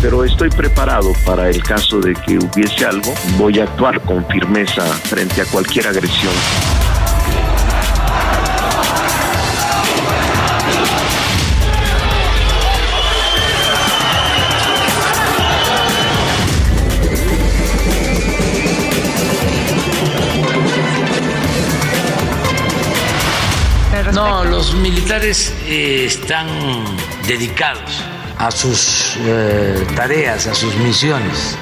pero estoy preparado para el caso de que hubiese algo. Voy a actuar con firmeza frente a cualquier agresión. No, los militares eh, están dedicados a sus eh, tareas, a sus misiones.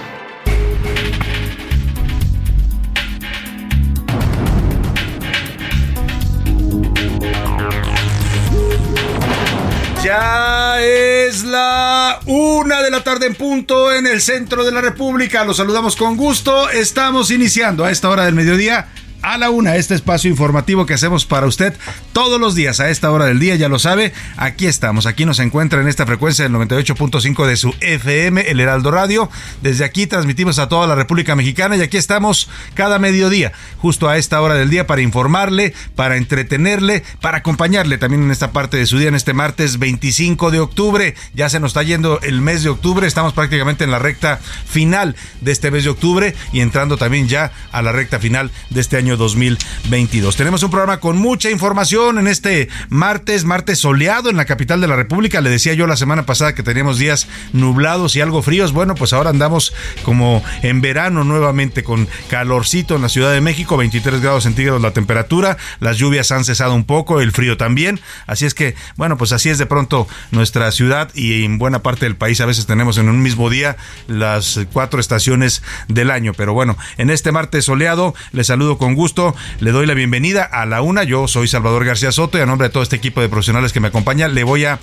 Ya es la una de la tarde en punto en el centro de la República. Los saludamos con gusto. Estamos iniciando a esta hora del mediodía a la una, este espacio informativo que hacemos para usted todos los días a esta hora del día, ya lo sabe, aquí estamos, aquí nos encuentra en esta frecuencia del 98.5 de su FM, el Heraldo Radio, desde aquí transmitimos a toda la República Mexicana y aquí estamos cada mediodía, justo a esta hora del día para informarle, para entretenerle, para acompañarle también en esta parte de su día, en este martes 25 de octubre, ya se nos está yendo el mes de octubre, estamos prácticamente en la recta final de este mes de octubre y entrando también ya a la recta final de este año 2022. Tenemos un programa con mucha información en este martes, martes soleado en la capital de la República. Le decía yo la semana pasada que teníamos días nublados y algo fríos. Bueno, pues ahora andamos como en verano nuevamente con calorcito en la Ciudad de México, 23 grados centígrados la temperatura. Las lluvias han cesado un poco, el frío también. Así es que, bueno, pues así es de pronto nuestra ciudad y en buena parte del país a veces tenemos en un mismo día las cuatro estaciones del año. Pero bueno, en este martes soleado les saludo con gusto. Le doy la bienvenida a la una. Yo soy Salvador García Soto y a nombre de todo este equipo de profesionales que me acompaña, le voy a,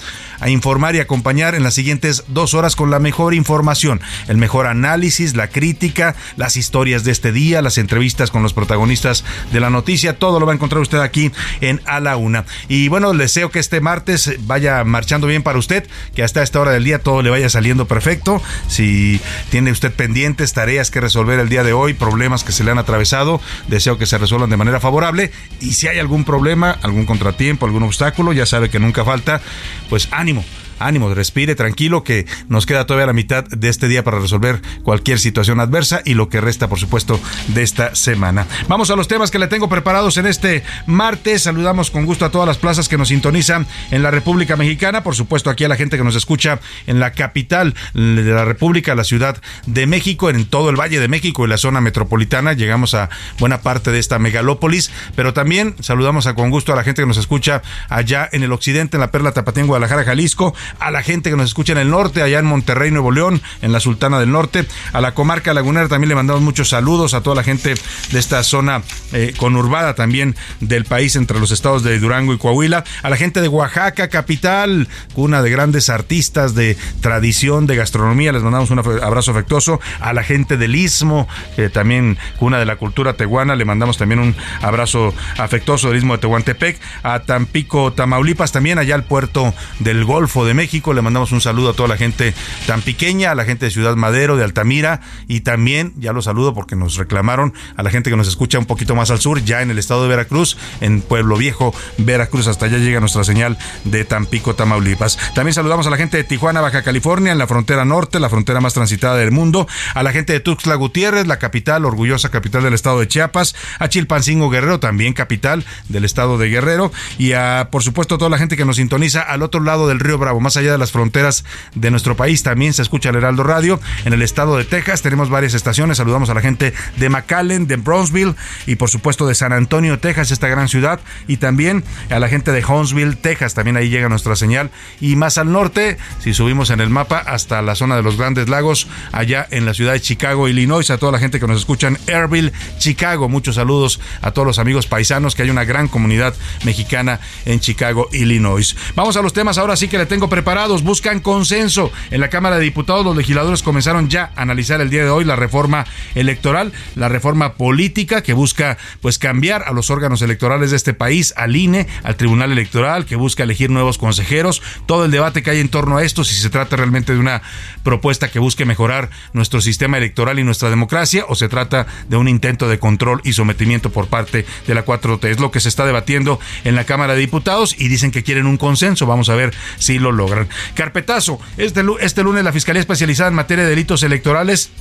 informar y acompañar en las siguientes dos horas con la mejor información, el mejor análisis, la crítica, las historias de este día, las entrevistas con los protagonistas de la noticia. Todo lo va a encontrar usted aquí en A la Una. Y bueno, deseo que este martes vaya marchando bien para usted, que hasta esta hora del día todo le vaya saliendo perfecto. Si tiene usted pendientes, tareas que resolver el día de hoy, problemas que se le han atravesado, deseo que se resuelvan de manera favorable. Y si hay algún problema, algún contratiempo, algún obstáculo, ya sabe que nunca falta, pues ánimo ánimo, respire tranquilo que nos queda todavía la mitad de este día para resolver cualquier situación adversa y lo que resta, por supuesto, de esta semana. Vamos a los temas que le tengo preparados en este martes. Saludamos con gusto a todas las plazas que nos sintonizan en la República Mexicana, por supuesto aquí a la gente que nos escucha en la capital de la República, la Ciudad de México, en todo el Valle de México y la zona metropolitana. Llegamos a buena parte de esta megalópolis, pero también saludamos con gusto a la gente que nos escucha allá en el occidente, en la Perla Tapatía, en Guadalajara, Jalisco, a la gente que nos escucha en el norte, allá en Monterrey, Nuevo León, en la Sultana del Norte, a la comarca lagunera también le mandamos muchos saludos a toda la gente de esta zona eh, conurbada también del país entre los estados de Durango y Coahuila, a la gente de Oaxaca, capital, cuna de grandes artistas de tradición, de gastronomía, les mandamos un abrazo afectuoso, a la gente del Istmo, eh, también cuna de la cultura tehuana, le mandamos también un abrazo afectuoso del Istmo de Tehuantepec, a Tampico, Tamaulipas, también allá al puerto del Golfo de México. Le mandamos un saludo a toda la gente tan pequeña, a la gente de Ciudad Madero, de Altamira y también, ya lo saludo porque nos reclamaron a la gente que nos escucha un poquito más al sur, ya en el estado de Veracruz, en Pueblo Viejo, Veracruz. Hasta allá llega nuestra señal de Tampico, Tamaulipas. También saludamos a la gente de Tijuana, Baja California, en la frontera norte, la frontera más transitada del mundo, a la gente de Tuxtla Gutiérrez, la capital, orgullosa capital del estado de Chiapas, a Chilpancingo Guerrero, también capital del estado de Guerrero, y a, por supuesto, toda la gente que nos sintoniza al otro lado del río Bravo, más allá de las fronteras de nuestro país, también se escucha el Heraldo Radio. En el estado de Texas tenemos varias estaciones, saludamos a la gente de McAllen, de Brownsville y por supuesto de San Antonio, Texas, esta gran ciudad, y también a la gente de Huntsville, Texas, también ahí llega nuestra señal, y más al norte, si subimos en el mapa, hasta la zona de los Grandes Lagos, allá en la ciudad de Chicago, Illinois, a toda la gente que nos escucha en Airville, Chicago, muchos saludos a todos los amigos paisanos, que hay una gran comunidad mexicana en Chicago, Illinois. Vamos a los temas ahora sí que le tengo preparados, buscan consenso en la Cámara de Diputados, los legisladores comenzaron ya a analizar el día de hoy la reforma electoral, la reforma política que busca pues cambiar a los órganos electorales de este país, al INE, al Tribunal Electoral, que busca elegir nuevos consejeros, todo el debate que hay en torno a esto, si se trata realmente de una propuesta que busque mejorar nuestro sistema electoral y nuestra democracia o se trata de un intento de control y sometimiento por parte de la 4T. Es lo que se está debatiendo en la Cámara de Diputados y dicen que quieren un consenso. Vamos a ver si lo logran. Carpetazo. Este, este lunes la Fiscalía Especializada en Materia de Delitos Electorales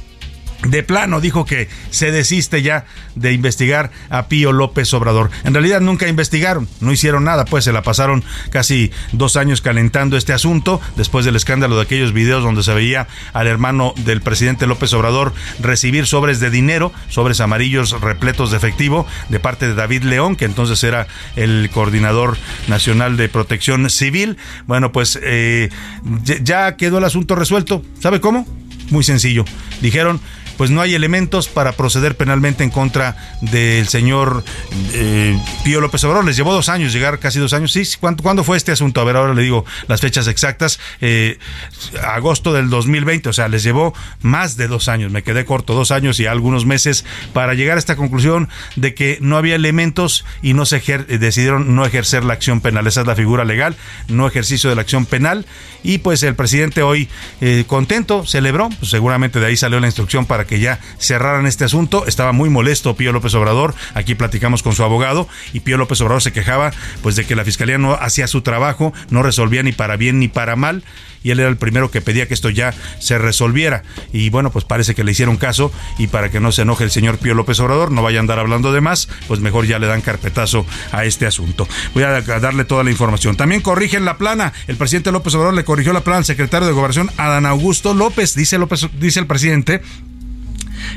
de plano dijo que se desiste ya de investigar a Pío López Obrador. En realidad nunca investigaron, no hicieron nada, pues se la pasaron casi dos años calentando este asunto después del escándalo de aquellos videos donde se veía al hermano del presidente López Obrador recibir sobres de dinero, sobres amarillos repletos de efectivo de parte de David León, que entonces era el coordinador nacional de protección civil. Bueno, pues eh, ya quedó el asunto resuelto. ¿Sabe cómo? Muy sencillo. Dijeron, pues no hay elementos para proceder penalmente en contra del señor eh, Pío López Obrador. Les llevó dos años, llegar casi dos años. Sí, ¿cuándo, fue este asunto? A ver, ahora le digo las fechas exactas. Eh, agosto del 2020, o sea, les llevó más de dos años. Me quedé corto, dos años y algunos meses para llegar a esta conclusión de que no había elementos y no se decidieron no ejercer la acción penal. Esa es la figura legal, no ejercicio de la acción penal. Y pues el presidente hoy eh, contento, celebró, pues seguramente de ahí salió la instrucción para que ya cerraran este asunto. Estaba muy molesto Pío López Obrador. Aquí platicamos con su abogado y Pío López Obrador se quejaba pues de que la fiscalía no hacía su trabajo, no resolvía ni para bien ni para mal y él era el primero que pedía que esto ya se resolviera. Y bueno, pues parece que le hicieron caso y para que no se enoje el señor Pío López Obrador, no vaya a andar hablando de más, pues mejor ya le dan carpetazo a este asunto. Voy a darle toda la información. También corrigen la plana. El presidente López Obrador le corrigió la plana al secretario de Gobernación, Adán Augusto López. Dice López, dice el presidente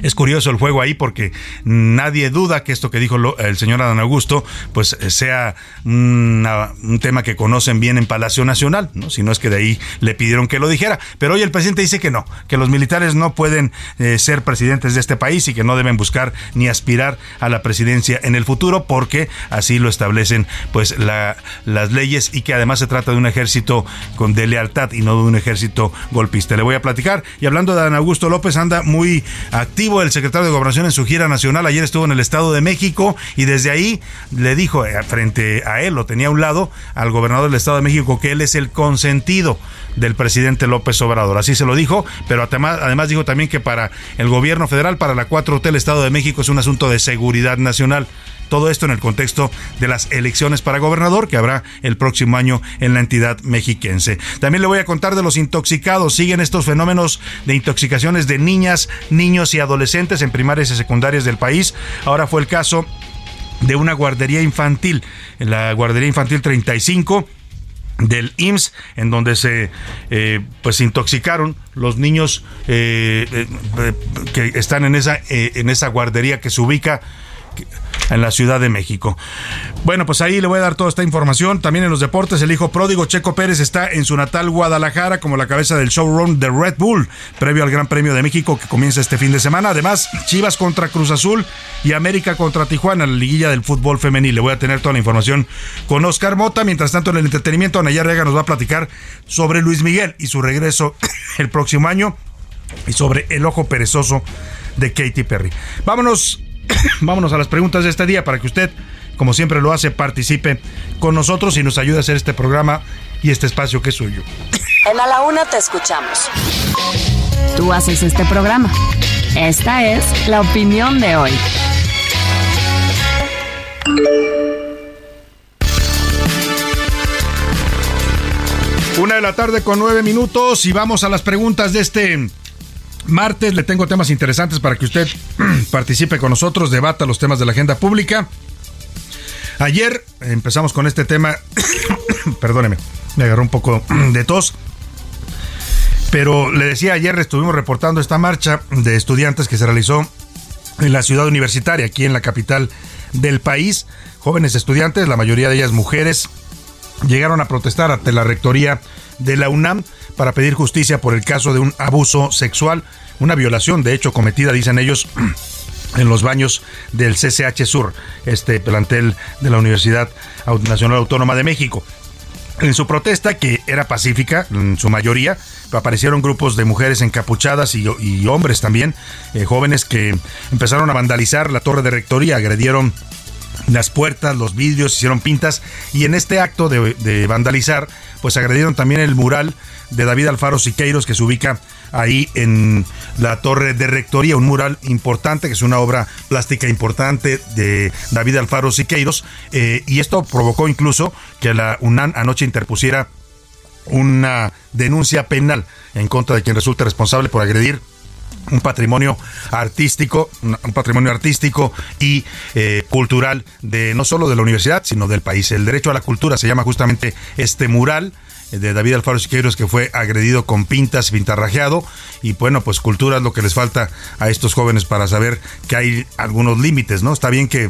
es curioso el juego ahí porque nadie duda que esto que dijo el señor Adán Augusto pues eh, sea un tema que conocen bien en Palacio Nacional, ¿no? Si no es que de ahí le pidieron que lo dijera. Pero hoy el presidente dice que no, que los militares no pueden eh, ser presidentes de este país y que no deben buscar ni aspirar a la presidencia en el futuro porque así lo establecen pues las leyes y que además se trata de un ejército con de lealtad y no de un ejército golpista. Le voy a platicar y hablando de Adán Augusto López anda muy activo el secretario de Gobernación en su gira nacional. Ayer estuvo en el Estado de México y desde ahí le dijo eh, frente a él, lo tenía a un lado, al gobernador del Estado de México, que él es el consentido del presidente López Obrador. Así se lo dijo, pero además, además dijo también que para el gobierno federal, para la 4T, el Estado de México es un asunto de seguridad nacional. Todo esto en el contexto de las elecciones para gobernador que habrá el próximo año en la entidad mexiquense. También le voy a contar de los intoxicados. Siguen estos fenómenos de intoxicaciones de niñas, niños y adolescentes en primarias y secundarias del país. Ahora fue el caso de una guardería infantil, en la guardería infantil 35 del IMSS, en donde se eh, pues intoxicaron los niños eh, eh, que están en esa, en esa guardería que se ubica en la Ciudad de México. Bueno, pues ahí le voy a dar toda esta información. También en los deportes, el hijo pródigo Checo Pérez está en su natal Guadalajara como la cabeza del showroom de Red Bull, previo al Gran Premio de México que comienza este fin de semana. Además, Chivas contra Cruz Azul y América contra Tijuana, la liguilla del fútbol femenil. Le voy a tener toda la información con Oscar Mota. Mientras tanto, en el entretenimiento, Anaya Rega nos va a platicar sobre Luis Miguel y su regreso el próximo año y sobre el ojo perezoso de Katy Perry. Vámonos Vámonos a las preguntas de este día para que usted como siempre lo hace, participe con nosotros y nos ayude a hacer este programa y este espacio que es suyo. En A la Una te escuchamos. Tú haces este programa. Esta es la opinión de hoy. Una de la tarde con nueve minutos y vamos a las preguntas de este martes. Le tengo temas interesantes para que usted participe con nosotros, debata los temas de la agenda pública. Ayer empezamos con este tema, perdóneme, me agarró un poco de tos. Pero le decía, ayer estuvimos reportando esta marcha de estudiantes que se realizó en la ciudad universitaria, aquí en la capital del país. Jóvenes estudiantes, la mayoría de ellas mujeres, llegaron a protestar ante la rectoría de la UNAM para pedir justicia por el caso de un abuso sexual, una violación, de hecho, cometida, dicen ellos, en los baños del CCH Sur, este plantel de la Universidad Nacional Autónoma de México. En su protesta, que era pacífica, en su mayoría, aparecieron grupos de mujeres encapuchadas y, hombres también, eh, jóvenes que empezaron a vandalizar la torre de rectoría, agredieron las puertas, los vidrios, hicieron pintas y en este acto de, vandalizar, pues agredieron también el mural de David Alfaro Siqueiros que se ubica ahí en la torre de rectoría, un mural importante que es una obra plástica importante de David Alfaro Siqueiros eh, y esto provocó incluso que la UNAM anoche interpusiera una denuncia penal en contra de quien resulte responsable por agredir un patrimonio artístico, un patrimonio artístico y eh, cultural de no solo de la universidad, sino del país. El derecho a la cultura se llama justamente este mural eh, de David Alfaro Siqueiros que fue agredido con pintas, pintarrajeado y bueno, pues cultura es lo que les falta a estos jóvenes para saber que hay algunos límites, ¿no? Está bien que,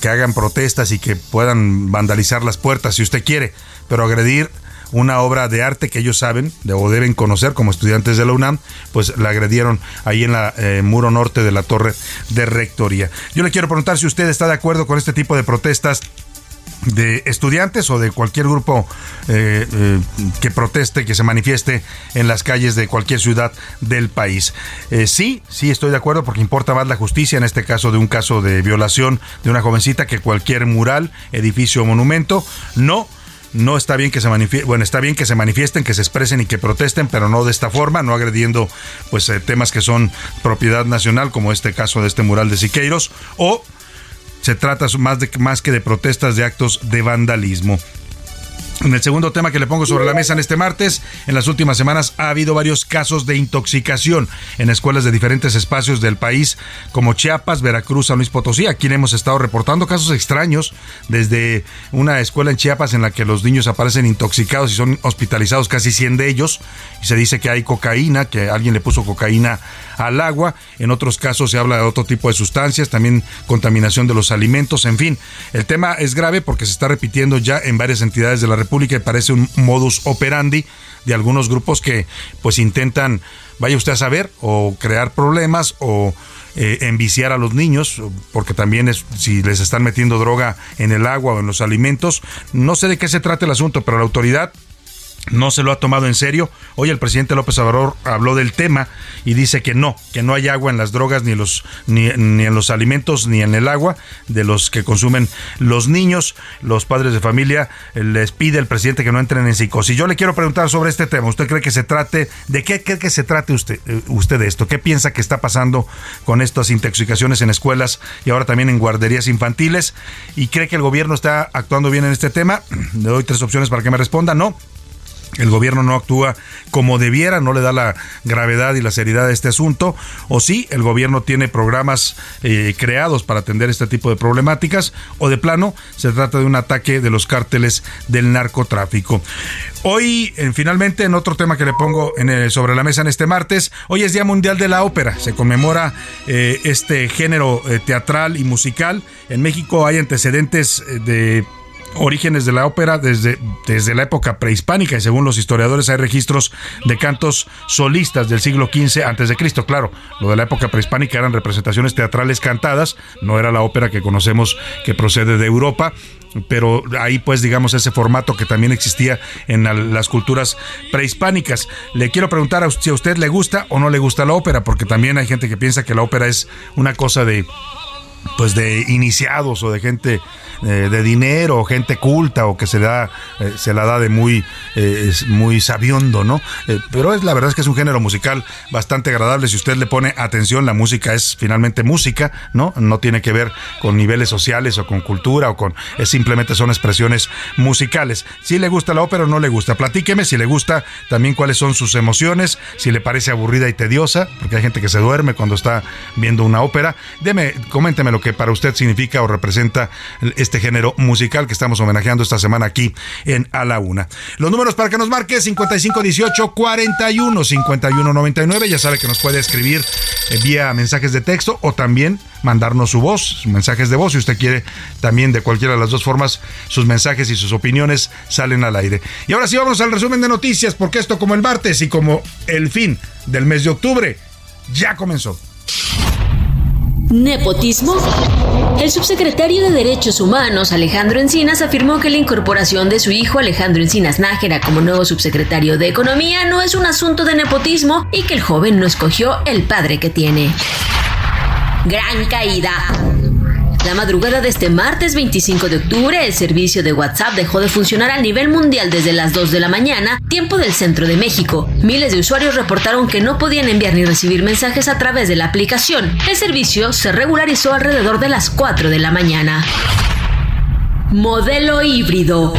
que hagan protestas y que puedan vandalizar las puertas si usted quiere, pero agredir una obra de arte que ellos saben o deben conocer como estudiantes de la UNAM, pues la agredieron ahí en la eh, muro norte de la torre de rectoría. Yo le quiero preguntar si usted está de acuerdo con este tipo de protestas de estudiantes o de cualquier grupo eh, eh, que proteste, que se manifieste en las calles de cualquier ciudad del país. sí, sí estoy de acuerdo porque importa más la justicia en este caso de un caso de violación de una jovencita que cualquier mural, edificio o monumento. No no está bien que se manifiesten, bueno, está bien que se manifiesten, que se expresen y que protesten, pero no de esta forma, no agrediendo pues eh, temas que son propiedad nacional, como este caso de este mural de Siqueiros, o se trata más, de, más que de protestas de actos de vandalismo. En el segundo tema que le pongo sobre la mesa en este martes, en las últimas semanas ha habido varios casos de intoxicación en escuelas de diferentes espacios del país, como Chiapas, Veracruz, San Luis Potosí. Aquí hemos estado reportando casos extraños, desde una escuela en Chiapas en la que los niños aparecen intoxicados y son hospitalizados casi 100 de ellos, y se dice que hay cocaína, que alguien le puso cocaína al agua. En otros casos se habla de otro tipo de sustancias, también contaminación de los alimentos, en fin. El tema es grave porque se está repitiendo ya en varias entidades de la República República parece un modus operandi de algunos grupos que pues intentan, vaya usted a saber, o crear problemas o eh, enviciar a los niños, porque también es, si les están metiendo droga en el agua o en los alimentos, no sé de qué se trata el asunto, pero la autoridad no se lo ha tomado en serio. Hoy el presidente López Obrador habló del tema y dice que no, que no hay agua en las drogas, ni, los, ni, en los alimentos, ni en el agua de los que consumen los niños. Los padres de familia eh, les pide el presidente que no entren en psicosis. Yo le quiero preguntar sobre este tema. ¿Usted cree que se trate, de qué cree que se trate usted, eh, usted de esto? ¿Qué piensa que está pasando con estas intoxicaciones en escuelas y ahora también en guarderías infantiles? ¿Y cree que el gobierno está actuando bien en este tema? Le doy tres opciones para que me responda. No el gobierno no actúa como debiera, no le da la gravedad y la seriedad a este asunto, o sí, el gobierno tiene programas eh, creados para atender este tipo de problemáticas, o de plano se trata de un ataque de los cárteles del narcotráfico. Hoy, finalmente, en otro tema que le pongo sobre la mesa en este martes, hoy es Día Mundial de la Ópera, se conmemora eh, este género eh, teatral y musical. En México hay antecedentes de orígenes de la ópera desde, desde la época prehispánica y según los historiadores hay registros de cantos solistas del siglo XV antes de Cristo. Claro, lo de la época prehispánica eran representaciones teatrales cantadas, no era la ópera que conocemos que procede de Europa, pero ahí pues digamos ese formato que también existía en las culturas prehispánicas. Le quiero preguntar a si a usted le gusta o no le gusta la ópera, porque también hay gente que piensa que la ópera es una cosa de pues de iniciados o de gente eh, de dinero o gente culta o que se da eh, se la da de muy eh, muy sabiondo, ¿no? pero es la verdad es que es un género musical bastante agradable si usted le pone atención, la música es finalmente música, ¿no? No tiene que ver con niveles sociales o con cultura o con es simplemente son expresiones musicales. Si le gusta la ópera o no le gusta, platíqueme si le gusta también cuáles son sus emociones, si le parece aburrida y tediosa, porque hay gente que se duerme cuando está viendo una ópera. Deme, coménteme lo que para usted significa o representa este género musical que estamos homenajeando esta semana aquí en A la Una. Los números para que nos marque 5518 41 5199. Ya sabe que nos puede escribir eh, vía mensajes de texto o también mandarnos su voz, mensajes de voz. Si usted quiere también de cualquiera de las dos formas, sus mensajes y sus opiniones salen al aire. Y ahora sí vamos al resumen de noticias, porque esto como el martes y como el fin del mes de octubre ya comenzó. Nepotismo. El subsecretario de Derechos Humanos, Alejandro Encinas, afirmó que la incorporación de su hijo Alejandro Encinas Nájera como nuevo subsecretario de Economía no es un asunto de nepotismo y que el joven no escogió el padre que tiene. Gran caída. La madrugada de este martes 25 de octubre, el servicio de WhatsApp dejó de funcionar a nivel mundial desde las 2 de la mañana, tiempo del centro de México. Miles de usuarios reportaron que no podían enviar ni recibir mensajes a través de la aplicación. El servicio se regularizó alrededor de las 4 de la mañana. Modelo híbrido.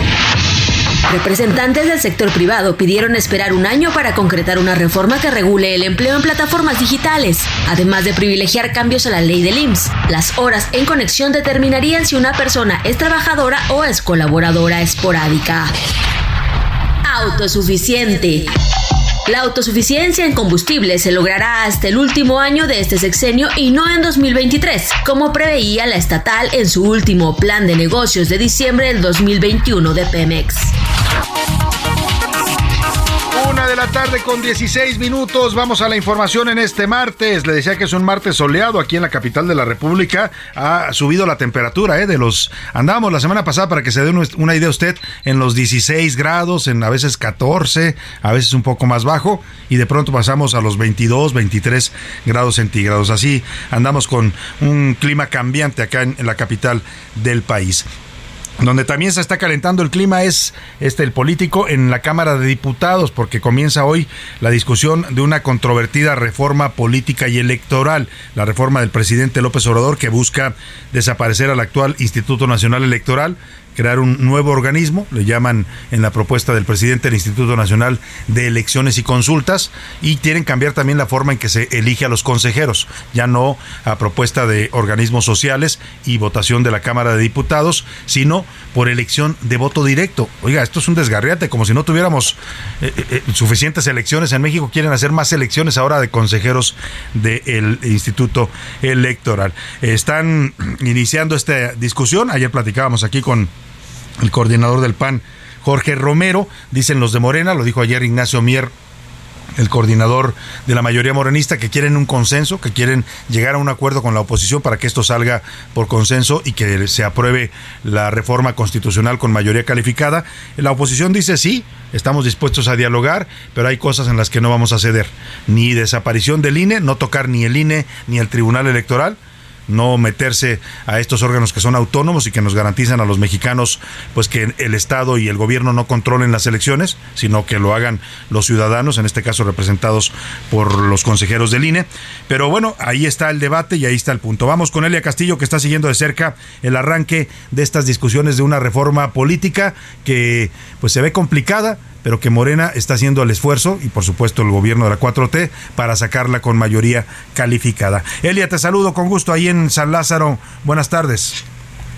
Representantes del sector privado pidieron esperar un año para concretar una reforma que regule el empleo en plataformas digitales, además de privilegiar cambios a la ley del IMSS. Las horas en conexión determinarían si una persona es trabajadora o es colaboradora esporádica. Autosuficiente. La autosuficiencia en combustible se logrará hasta el último año de este sexenio y no en 2023, como preveía la estatal en su último plan de negocios de diciembre del 2021 de Pemex. Una de la tarde con 16 minutos. Vamos a la información en este martes. Le decía que es un martes soleado aquí en la capital de la República. Ha subido la temperatura, ¿eh? De los. Andábamos la semana pasada para que se dé una idea usted en los 16 grados, en a veces 14, a veces un poco más bajo. Y de pronto pasamos a los 22, 23 grados centígrados. Así andamos con un clima cambiante acá en la capital del país. Donde también se está calentando el clima es este el político en la Cámara de Diputados, porque comienza hoy la discusión de una controvertida reforma política y electoral, la reforma del presidente López Obrador que busca desaparecer al actual Instituto Nacional Electoral, crear un nuevo organismo, le llaman en la propuesta del presidente el Instituto Nacional de Elecciones y Consultas, y quieren cambiar también la forma en que se elige a los consejeros, ya no a propuesta de organismos sociales y votación de la Cámara de Diputados, sino por elección de voto directo. Oiga, esto es un desgarriate, como si no tuviéramos eh, eh, eh, suficientes elecciones en México, quieren hacer más elecciones ahora de consejeros del Instituto Electoral. Están iniciando esta discusión, ayer platicábamos aquí con el coordinador del PAN, Jorge Romero, dicen los de Morena, lo dijo ayer Ignacio Mier, el coordinador de la mayoría morenista, que quieren un consenso, que quieren llegar a un acuerdo con la oposición para que esto salga por consenso y que se apruebe la reforma constitucional con mayoría calificada. La oposición dice sí, estamos dispuestos a dialogar, pero hay cosas en las que no vamos a ceder. Ni desaparición del INE, no tocar ni el INE ni el Tribunal Electoral no meterse a estos órganos que son autónomos y que nos garantizan a los mexicanos pues que el Estado y el gobierno no controlen las elecciones, sino que lo hagan los ciudadanos, en este caso representados por los consejeros del INE. Pero bueno, ahí está el debate y ahí está el punto. Vamos con Elia Castillo que está siguiendo de cerca el arranque de estas discusiones de una reforma política que pues se ve complicada pero que Morena está haciendo el esfuerzo, y por supuesto el gobierno de la 4T, para sacarla con mayoría calificada. Elia, te saludo con gusto ahí en San Lázaro. Buenas tardes.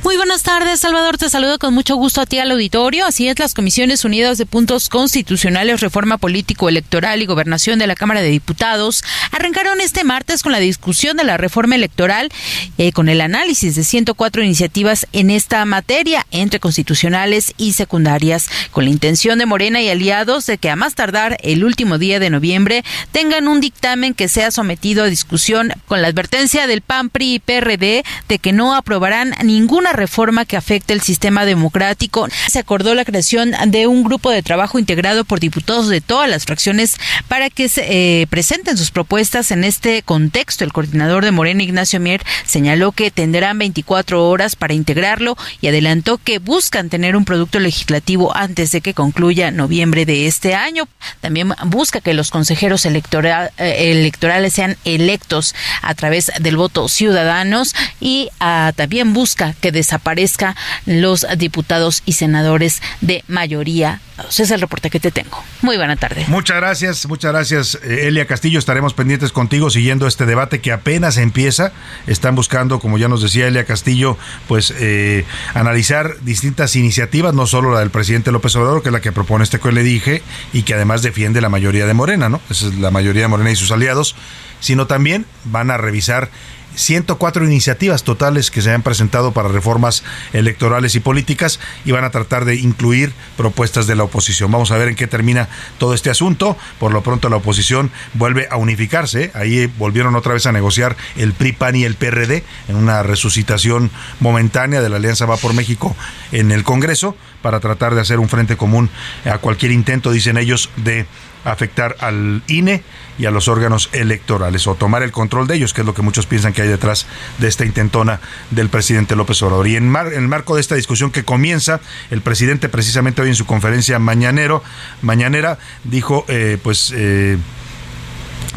Muy buenas tardes, Salvador. Te saludo con mucho gusto a ti al auditorio. Así es, las Comisiones Unidas de Puntos Constitucionales, Reforma Político Electoral y Gobernación de la Cámara de Diputados arrancaron este martes con la discusión de la reforma electoral eh, con el análisis de 104 iniciativas en esta materia entre constitucionales y secundarias, con la intención de Morena y aliados de que a más tardar el último día de noviembre tengan un dictamen que sea sometido a discusión con la advertencia del PAN, PRI y PRD de que no aprobarán ninguna reforma que afecta el sistema democrático. Se acordó la creación de un grupo de trabajo integrado por diputados de todas las fracciones para que se eh, presenten sus propuestas en este contexto. El coordinador de Morena, Ignacio Mier, señaló que tendrán 24 horas para integrarlo y adelantó que buscan tener un producto legislativo antes de que concluya noviembre de este año. También busca que los consejeros eh, electorales sean electos a través del voto ciudadanos y ah, también busca que desaparezca los diputados y senadores de mayoría. Ese es el reporte que te tengo. Muy buena tarde. Muchas gracias, muchas gracias, eh, Elia Castillo. Estaremos pendientes contigo siguiendo este debate que apenas empieza. Están buscando, como ya nos decía Elia Castillo, pues eh, analizar distintas iniciativas, no solo la del presidente López Obrador, que es la que propone este que le dije, y que además defiende la mayoría de Morena, ¿no? Esa es la mayoría de Morena y sus aliados, sino también van a revisar 104 iniciativas totales que se han presentado para reformas electorales y políticas y van a tratar de incluir propuestas de la oposición. Vamos a ver en qué termina todo este asunto. Por lo pronto la oposición vuelve a unificarse. Ahí volvieron otra vez a negociar el PRI, PAN y el PRD en una resucitación momentánea de la Alianza Va por México en el Congreso para tratar de hacer un frente común a cualquier intento, dicen ellos, de afectar al INE y a los órganos electorales o tomar el control de ellos, que es lo que muchos piensan que hay detrás de esta intentona del presidente López Obrador. Y en, el marco de esta discusión que comienza, el presidente precisamente hoy en su conferencia mañanero, mañanera dijo, eh, pues... Eh,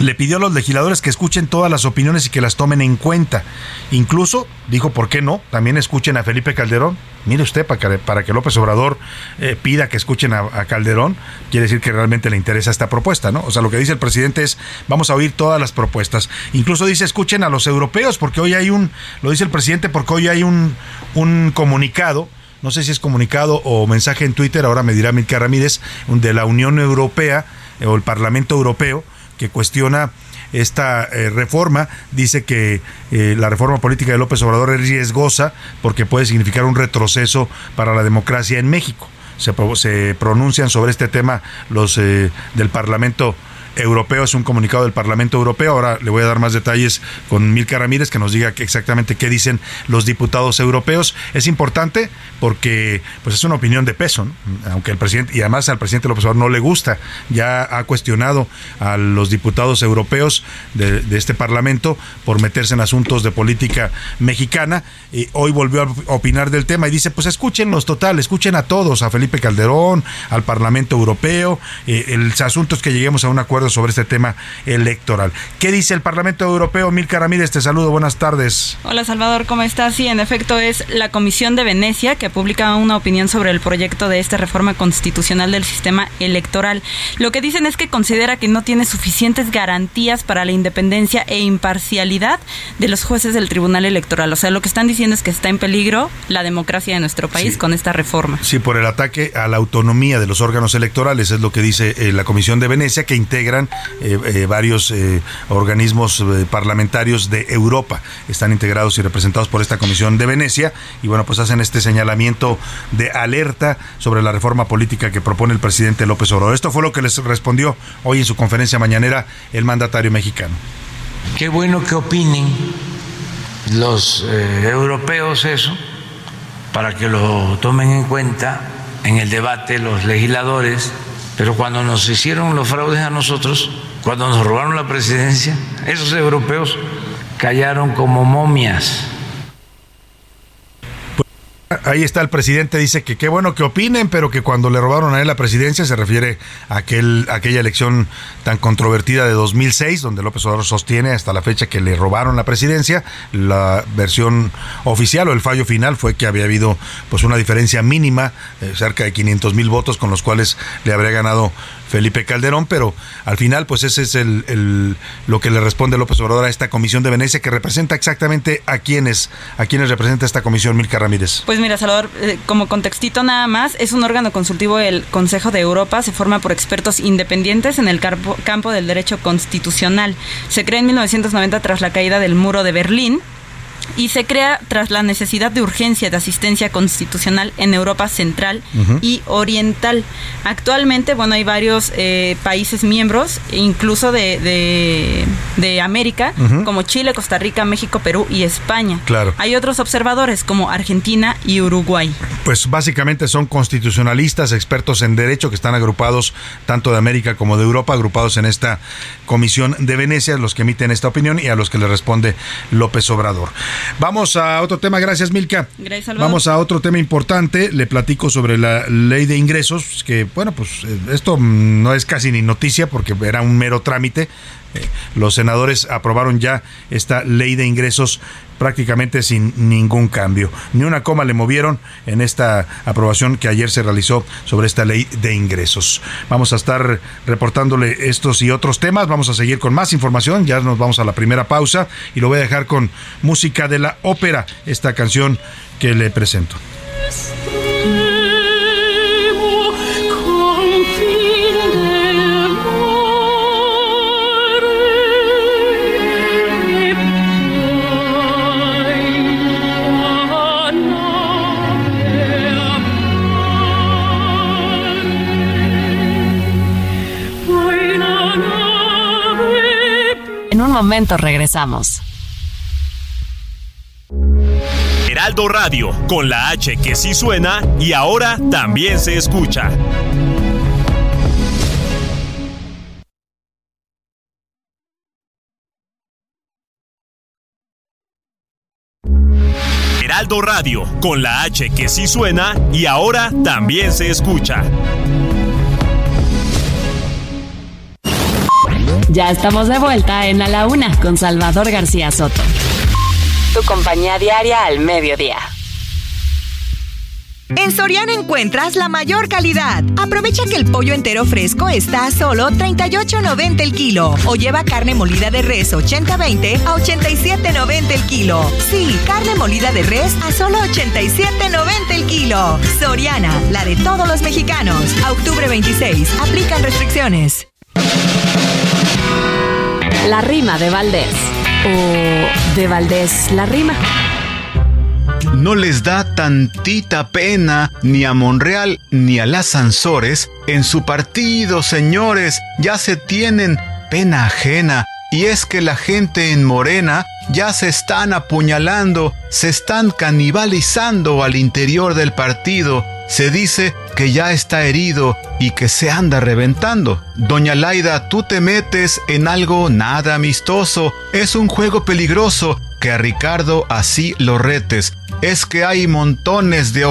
le pidió a los legisladores que escuchen todas las opiniones y que las tomen en cuenta. Incluso dijo, ¿por qué no? También escuchen a Felipe Calderón. Mire usted, para que, para que López Obrador eh, pida que escuchen a, Calderón, quiere decir que realmente le interesa esta propuesta, ¿no? O sea, lo que dice el presidente es, vamos a oír todas las propuestas. Incluso dice, escuchen a los europeos, porque hoy hay un, lo dice el presidente, porque hoy hay un, un comunicado no sé si es comunicado o mensaje en Twitter, ahora me dirá Milka Ramírez, de la Unión Europea o el Parlamento Europeo, que cuestiona esta eh, reforma. Dice que eh, la reforma política de López Obrador es riesgosa porque puede significar un retroceso para la democracia en México. Se, se pronuncian sobre este tema los eh, del Parlamento europeo, es un comunicado del Parlamento Europeo. Ahora le voy a dar más detalles con Milka Ramírez que nos diga exactamente qué dicen los diputados europeos. Es importante porque pues es una opinión de peso, aunque el presidente, y además al presidente López Obrador no le gusta, ya ha cuestionado a los diputados europeos de, este Parlamento por meterse en asuntos de política mexicana. Y hoy volvió a opinar del tema y dice, pues escúchenlos total, escuchen a todos, a Felipe Calderón, al Parlamento Europeo, eh, el asunto es que lleguemos a un acuerdo sobre este tema electoral. ¿Qué dice el Parlamento Europeo? Milka Ramírez, te saludo, buenas tardes. Hola Salvador, ¿cómo estás? Sí, en efecto es la Comisión de Venecia que publica una opinión sobre el proyecto de esta reforma constitucional del sistema electoral. Lo que dicen es que considera que no tiene suficientes garantías para la independencia e imparcialidad de los jueces del Tribunal Electoral. O sea, lo que están diciendo es que está en peligro la democracia de nuestro país con esta reforma. Sí, por el ataque a la autonomía de los órganos electorales, es lo que dice eh, la Comisión de Venecia, que integra eh, eh, varios eh, organismos parlamentarios de Europa. Están integrados y representados por esta Comisión de Venecia y bueno, pues hacen este señalamiento de alerta sobre la reforma política que propone el presidente López Obrador. Esto fue lo que les respondió hoy en su conferencia mañanera el mandatario mexicano. Qué bueno que opinen los europeos eso, para que lo tomen en cuenta en el debate los legisladores pero cuando nos hicieron los fraudes a nosotros, cuando nos robaron la presidencia, esos europeos callaron como momias. Ahí está el presidente, dice que qué bueno que opinen, pero que cuando le robaron a él la presidencia se refiere a aquel, aquella elección tan controvertida de 2006, donde López Obrador sostiene hasta la fecha que le robaron la presidencia. La versión oficial o el fallo final fue que había habido pues una diferencia mínima, eh, cerca de 500 mil votos, con los cuales le habría ganado Felipe Calderón, pero al final, pues ese es el, lo que le responde López Obrador a esta comisión de Venecia, que representa exactamente a quienes, a quienes representa esta comisión, Milka Ramírez. Pues mira, Salvador, eh, como contextito nada más, es un órgano consultivo del Consejo de Europa, se forma por expertos independientes en el campo, campo del derecho constitucional. Se crea en 1990 tras la caída del muro de Berlín y se crea tras la necesidad de urgencia de asistencia constitucional en Europa Central y Oriental. Actualmente, bueno, hay varios eh, países miembros, incluso de, de, América, como Chile, Costa Rica, México, Perú y España. Claro. Hay otros observadores como Argentina y Uruguay. Pues básicamente son constitucionalistas, expertos en derecho que están agrupados tanto de América como de Europa, agrupados en esta comisión de Venecia, los que emiten esta opinión y a los que le responde López Obrador. Vamos a otro tema, gracias Milka. Gracias, Vamos a otro tema importante, le platico sobre la ley de ingresos, que bueno, pues eh, esto no es casi ni noticia porque era un mero trámite. Eh, los senadores aprobaron ya esta ley de ingresos prácticamente sin ningún cambio. Ni una coma le movieron en esta aprobación que ayer se realizó sobre esta ley de ingresos. Vamos a estar reportándole estos y otros temas. Vamos a seguir con más información. Ya nos vamos a la primera pausa y lo voy a dejar con música de la ópera, esta canción que le presento. Momento regresamos. Heraldo Radio, con la H que sí suena y ahora también se escucha. Heraldo Radio, con la H que sí suena y ahora también se escucha. Ya estamos de vuelta en A la Una con Salvador García Soto. Tu compañía diaria al mediodía. En Soriana encuentras la mayor calidad. Aprovecha que el pollo entero fresco está a solo 38.90 el kilo. O lleva carne molida de res 80-20 a 87.90 el kilo. Sí, carne molida de res a solo 87.90 el kilo. Soriana, la de todos los mexicanos. A octubre 26. Aplican restricciones. La rima de Valdés. O de Valdés la rima. No les da tantita pena ni a Monreal ni a las Sansores. En su partido, señores, ya se tienen pena ajena. Y es que la gente en Morena ya se están apuñalando, se están canibalizando al interior del partido. Se dice que ya está herido y que se anda reventando. Doña Laida, tú te metes en algo nada amistoso. Es un juego peligroso que a Ricardo así lo retes. Es que hay montones de.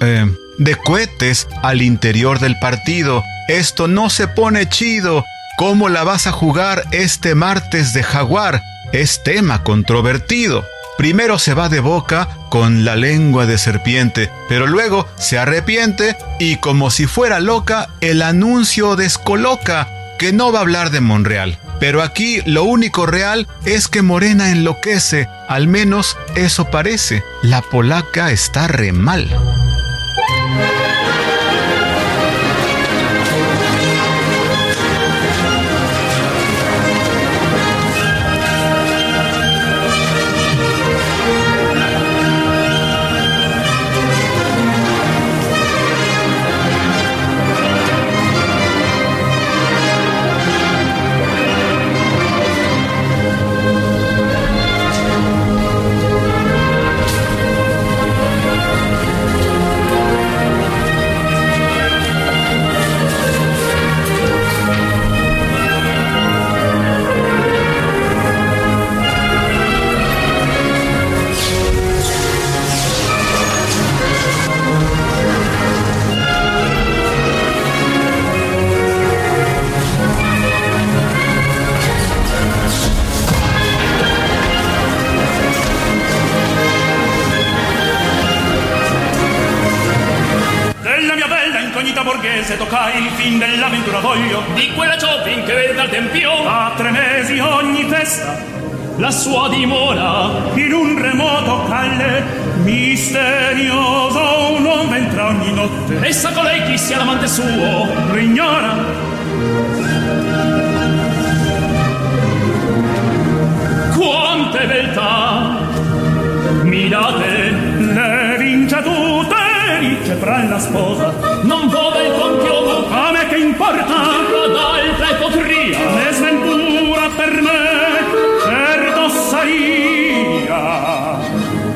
Eh, de cohetes al interior del partido. Esto no se pone chido. ¿Cómo la vas a jugar este martes de jaguar? Es tema controvertido. Primero se va de boca con la lengua de serpiente, pero luego se arrepiente y como si fuera loca, el anuncio descoloca que no va a hablar de Monreal. Pero aquí lo único real es que Morena enloquece, al menos eso parece. La polaca está re mal. mese toccai il fin dell'avventura voglio di quella giovin che vede dal tempio. a tre mesi ogni festa la sua dimora. In un remoto calle misterioso un uomo entra ogni notte. E essa colei chi sia l'amante suo? Rignora. Quante beltà! Mi date le vince tutte ricce fra la sposa. Non vuole il conto compio a me che importa d'altre potria ne sventura per me certo saria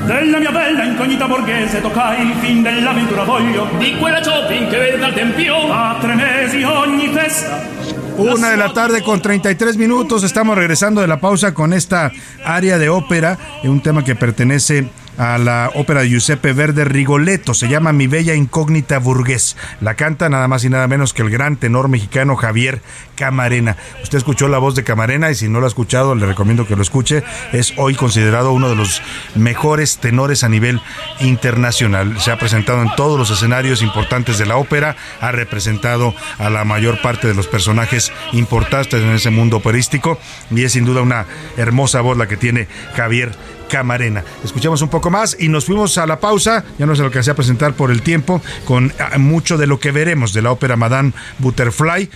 della mia bella incognita borghese tocca il fin dell'avventura voglio di quella Chopin che vede dal tempio a tre mesi ogni festa Una de la tarde con 33 minutos. Estamos regresando de la pausa con esta área de ópera, un tema que pertenece a la ópera de Giuseppe Verde Rigoletto. Se llama Mi Bella Incógnita Burgués. La canta nada más y nada menos que el gran tenor mexicano Javier Camarena. Usted escuchó la voz de Camarena y si no lo ha escuchado, le recomiendo que lo escuche. Es hoy considerado uno de los mejores tenores a nivel internacional. Se ha presentado en todos los escenarios importantes de la ópera, ha representado a la mayor parte de los personajes importantes en ese mundo operístico y es sin duda una hermosa voz la que tiene Javier Camarena. Escuchamos un poco más y nos fuimos a la pausa, ya no se lo alcancé a presentar por el tiempo, con ah, mucho de lo que veremos de la ópera Madame Butterfly,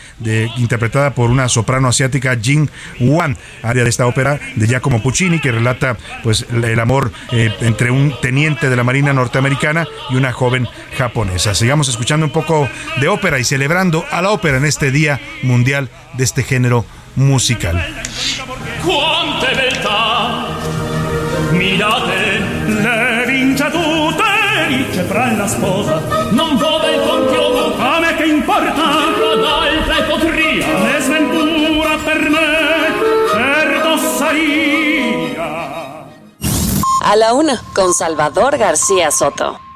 interpretada por una soprano asiática, Jing Wan, área de esta ópera de Giacomo Puccini, que relata pues el amor eh, entre un teniente de la Marina norteamericana y una joven japonesa. Sigamos escuchando un poco de ópera y celebrando a la ópera en este Día Mundial de este género musical. La non il a che importa. D'altre potria ne sventura per me A la una, con Salvador García Soto.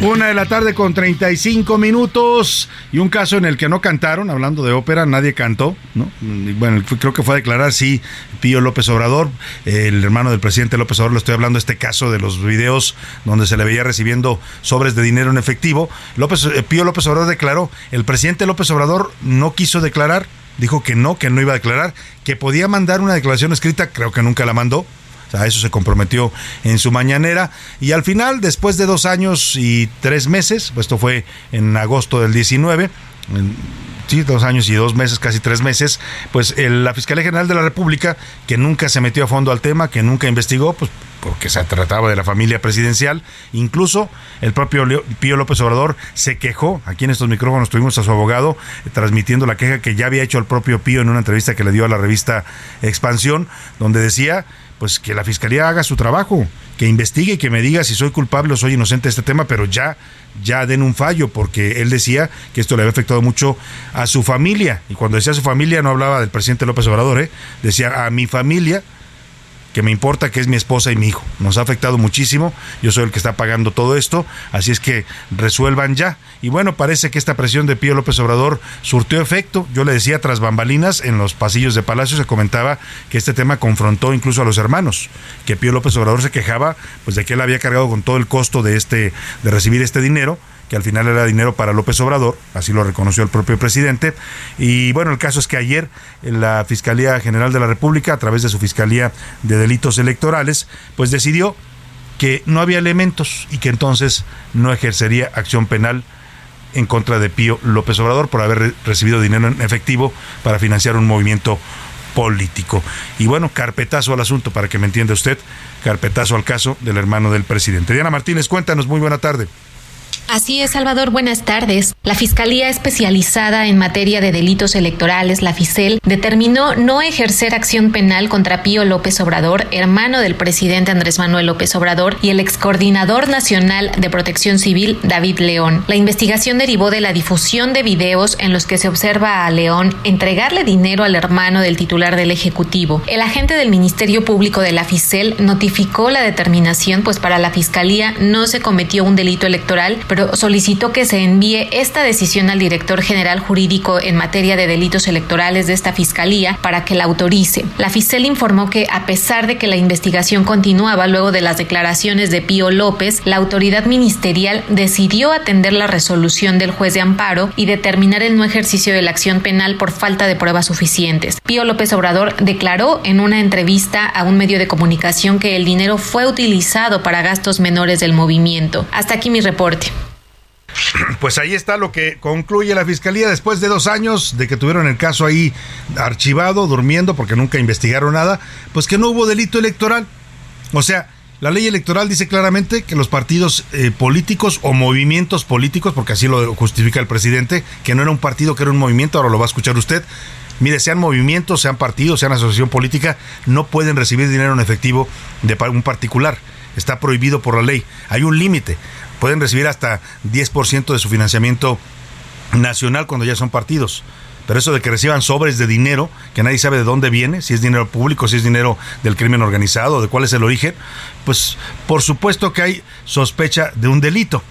Una de la tarde con 35 minutos y un caso en el que no cantaron, hablando de ópera, nadie cantó, ¿no? Bueno, creo que fue a declarar, sí, Pío López Obrador, el hermano del presidente López Obrador, le estoy hablando de este caso de los videos donde se le veía recibiendo sobres de dinero en efectivo. López, eh, Pío López Obrador declaró, el presidente López Obrador no quiso declarar, dijo que no, que no iba a declarar, que podía mandar una declaración escrita, creo que nunca la mandó, o sea, a eso se comprometió en su mañanera. Y al final, después de dos años y tres meses, pues esto fue en agosto del 19, en- sí, dos años y dos meses, casi tres meses, pues el- la Fiscalía General de la República, que nunca se metió a fondo al tema, que nunca investigó, pues porque se trataba de la familia presidencial, incluso el propio Pío López Obrador se quejó, aquí en estos micrófonos tuvimos a su abogado eh, transmitiendo la queja que ya había hecho el propio Pío en una entrevista que le dio a la revista Expansión, donde decía pues que la fiscalía haga su trabajo, que investigue y que me diga si soy culpable o soy inocente de este tema, pero ya, ya den un fallo, porque él decía que esto le había afectado mucho a su familia. Y cuando decía su familia no hablaba del presidente López Obrador, ¿eh? decía a mi familia, que me importa que es mi esposa y mi hijo. Nos ha afectado muchísimo. Yo soy el que está pagando todo esto. Así es que resuelvan ya. Y bueno, parece que esta presión de Pío López Obrador surtió efecto. Yo le decía tras bambalinas en los pasillos de Palacio se comentaba que este tema confrontó incluso a los hermanos. Que Pío López Obrador se quejaba pues de que él había cargado con todo el costo de este de recibir este dinero que al final era dinero para López Obrador, así lo reconoció el propio presidente. Y bueno, el caso es que ayer la Fiscalía General de la República, a través de su Fiscalía de Delitos Electorales, pues decidió que no había elementos y que entonces no ejercería acción penal en contra de Pío López Obrador por haber re- recibido dinero en efectivo para financiar un movimiento político. Y bueno, carpetazo al asunto, para que me entienda usted, carpetazo al caso del hermano del presidente. Diana Martínez, cuéntanos, muy buena tarde. Así es, Salvador, buenas tardes. La Fiscalía Especializada en Materia de Delitos Electorales, la FICEL, determinó no ejercer acción penal contra Pío López Obrador, hermano del presidente Andrés Manuel López Obrador, y el excoordinador nacional de Protección Civil, David León. La investigación derivó de la difusión de videos en los que se observa a León entregarle dinero al hermano del titular del Ejecutivo. El agente del Ministerio Público de la FICEL notificó la determinación, pues para la Fiscalía no se cometió un delito electoral, pero solicitó que se envíe esta decisión al director general jurídico en materia de delitos electorales de esta Fiscalía para que la autorice. La FICEL informó que a pesar de que la investigación continuaba luego de las declaraciones de Pío López, la autoridad ministerial decidió atender la resolución del juez de amparo y determinar el no ejercicio de la acción penal por falta de pruebas suficientes. Pío López Obrador declaró en una entrevista a un medio de comunicación que el dinero fue utilizado para gastos menores del movimiento. Hasta aquí mi reporte. Pues ahí está lo que concluye la fiscalía después de dos años de que tuvieron el caso ahí archivado, durmiendo, porque nunca investigaron nada, pues que no hubo delito electoral. O sea, La ley electoral dice claramente que los partidos eh, políticos o movimientos políticos, porque así lo justifica el presidente, que no era un partido, que era un movimiento, ahora lo va a escuchar usted. Mire, sean movimientos, sean partidos, sean asociación política, no pueden recibir dinero en efectivo de un particular. Está prohibido por la ley. Hay un límite. Pueden recibir hasta 10% de su financiamiento nacional cuando ya son partidos. Pero eso de que reciban sobres de dinero, que nadie sabe de dónde viene, si es dinero público, si es dinero del crimen organizado, de cuál es el origen, pues por supuesto que hay sospecha de un delito.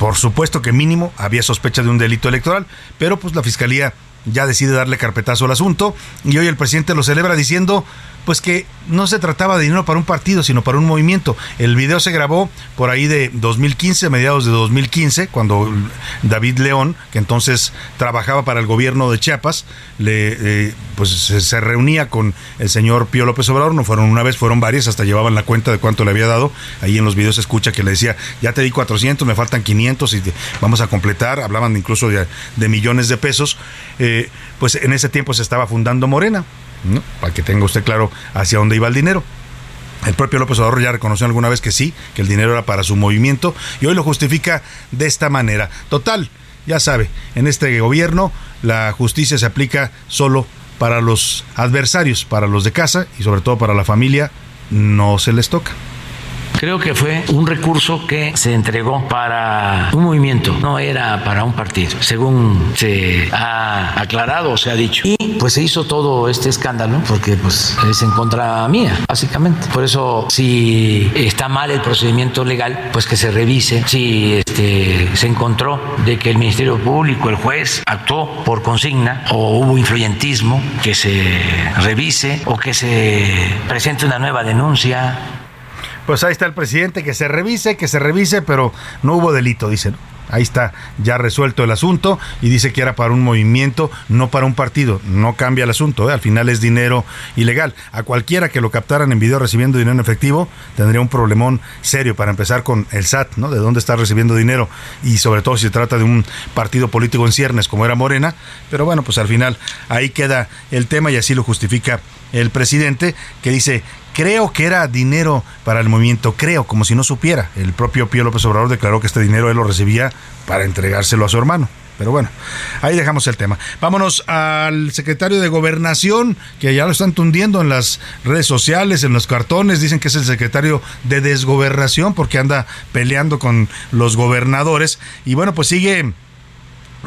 Por supuesto que mínimo había sospecha de un delito electoral, pero pues la fiscalía ya decide darle carpetazo al asunto y hoy el presidente lo celebra diciendo pues que no se trataba de dinero para un partido, sino para un movimiento. El video se grabó por ahí de 2015, mediados de 2015, cuando David León, que entonces trabajaba para el gobierno de Chiapas, le, eh, pues se, reunía con el señor Pío López Obrador, no fueron una vez, fueron varias, hasta llevaban la cuenta de cuánto le había dado. Ahí en los videos se escucha que le decía, ya te di 400, me faltan 500 y vamos a completar, hablaban incluso de, millones de pesos. Eh, pues en ese tiempo se estaba fundando Morena para que tenga usted claro hacia dónde iba el dinero. El propio López Obrador ya reconoció alguna vez que sí, que el dinero era para su movimiento y hoy lo justifica de esta manera. Total, ya sabe, en este gobierno la justicia se aplica solo para los adversarios, para los de casa y sobre todo para la familia, no se les toca. Creo que fue un recurso que se entregó para un movimiento, no era para un partido, según se ha aclarado o se ha dicho. Y pues se hizo todo este escándalo porque pues es en contra mía, básicamente. Por eso si está mal el procedimiento legal, pues que se revise. Si este, se encontró de que el Ministerio Público, el juez, actuó por consigna o hubo influyentismo, que se revise o que se presente una nueva denuncia pues ahí está el presidente, que se revise, que se revise, pero no hubo delito, dicen. Ahí está ya resuelto el asunto y dice que era para un movimiento, no para un partido. No cambia el asunto, ¿eh? al final es dinero ilegal. A cualquiera que lo captaran en video recibiendo dinero en efectivo tendría un problemón serio para empezar con el SAT, ¿no? De dónde está recibiendo dinero y sobre todo si se trata de un partido político en ciernes como era Morena. Pero bueno, pues al final ahí queda el tema y así lo justifica el presidente que dice creo que era dinero para el movimiento, creo, como si no supiera. El propio Pío López Obrador declaró que este dinero él lo recibía para entregárselo a su hermano. Pero bueno, ahí dejamos el tema. Vámonos al secretario de Gobernación, que ya lo están tundiendo en las redes sociales, en los cartones. Dicen que es el secretario de Desgobernación porque anda peleando con los gobernadores. Y bueno, pues sigue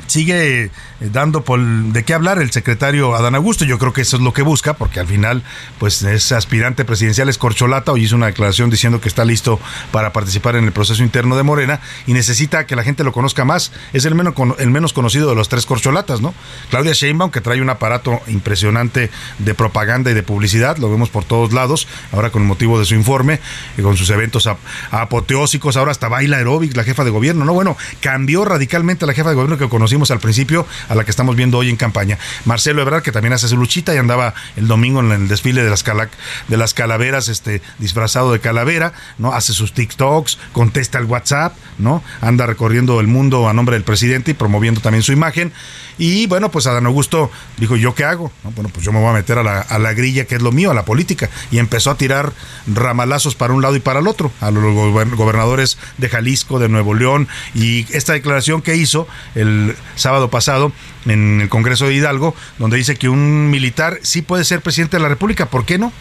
sigue dando por de qué hablar el secretario Adán Augusto. Yo creo que eso es lo que busca, porque al final, pues es aspirante presidencial, es corcholata. Hoy hizo una declaración diciendo que está listo para participar en el proceso interno de Morena y necesita que la gente lo conozca más. Es el menos, el menos conocido de los tres corcholatas, ¿no? Claudia Sheinbaum, que trae un aparato impresionante de propaganda y de publicidad, lo vemos por todos lados, ahora con motivo de su informe, y con sus eventos apoteósicos, ahora hasta baila aeróbics, la jefa de gobierno, ¿no? Bueno, cambió radicalmente la jefa de gobierno que conocimos al principio, a la que estamos viendo hoy en campaña. Marcelo Ebrard, que también hace su luchita y andaba el domingo en el desfile de las, de las calaveras, este, disfrazado de calavera, ¿no? Hace sus TikToks, contesta el WhatsApp, ¿no? Anda recorriendo el mundo a nombre del presidente y promoviendo también su imagen. Y bueno, pues Adán Augusto dijo, ¿yo qué hago? Bueno, pues yo me voy a meter a la, a la grilla, que es lo mío, a la política. Y empezó a tirar ramalazos para un lado y para el otro, a los gobernadores de Jalisco, de Nuevo León. Y esta declaración que hizo el sábado pasado en el Congreso de Hidalgo, donde dice que un militar sí puede ser presidente de la República, ¿por qué no?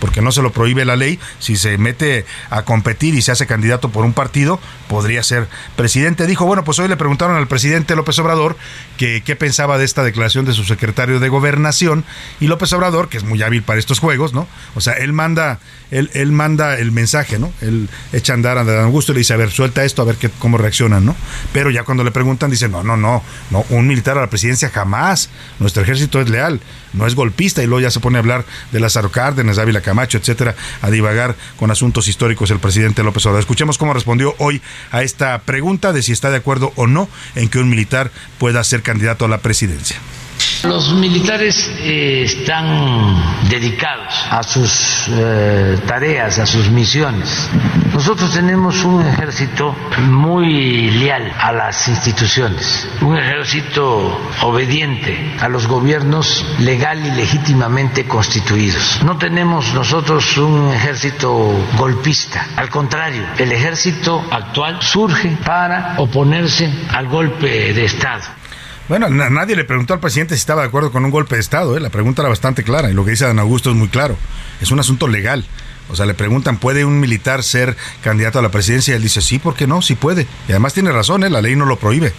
Porque no se lo prohíbe la ley, si se mete a competir y se hace candidato por un partido, podría ser presidente. Dijo, bueno, pues hoy le preguntaron al presidente López Obrador que qué pensaba de esta declaración de su secretario de gobernación y López Obrador, que es muy hábil para estos juegos, ¿no? O sea, él manda, él, él manda el mensaje, ¿no? Él echa a andar a Dan Augusto y le dice, a ver, suelta esto, a ver qué, cómo reaccionan, ¿no? Pero ya cuando le preguntan, dice, no, no, no, no, un militar a la presidencia jamás, nuestro ejército es leal, no es golpista, y luego ya se pone a hablar de las Cárdenas, Ávila Camacho, etcétera, a divagar con asuntos históricos el presidente López Obrador. Escuchemos cómo respondió hoy a esta pregunta de si está de acuerdo o no en que un militar pueda ser candidato a la presidencia. Los militares eh, están dedicados a sus eh, tareas, a sus misiones. Nosotros tenemos un ejército muy leal a las instituciones, un ejército obediente a los gobiernos legal y legítimamente constituidos. No tenemos nosotros un ejército golpista, al contrario, el ejército actual surge para oponerse al golpe de Estado bueno, nadie le preguntó al presidente si estaba de acuerdo con un golpe de Estado. ¿eh? La pregunta era bastante clara y lo que dice Dan Augusto es muy claro. Es un asunto legal. O sea, le preguntan, ¿puede un militar ser candidato a la presidencia? Y él dice, sí, ¿por qué no? Sí puede. Y además tiene razón, ¿eh? la ley no lo prohíbe.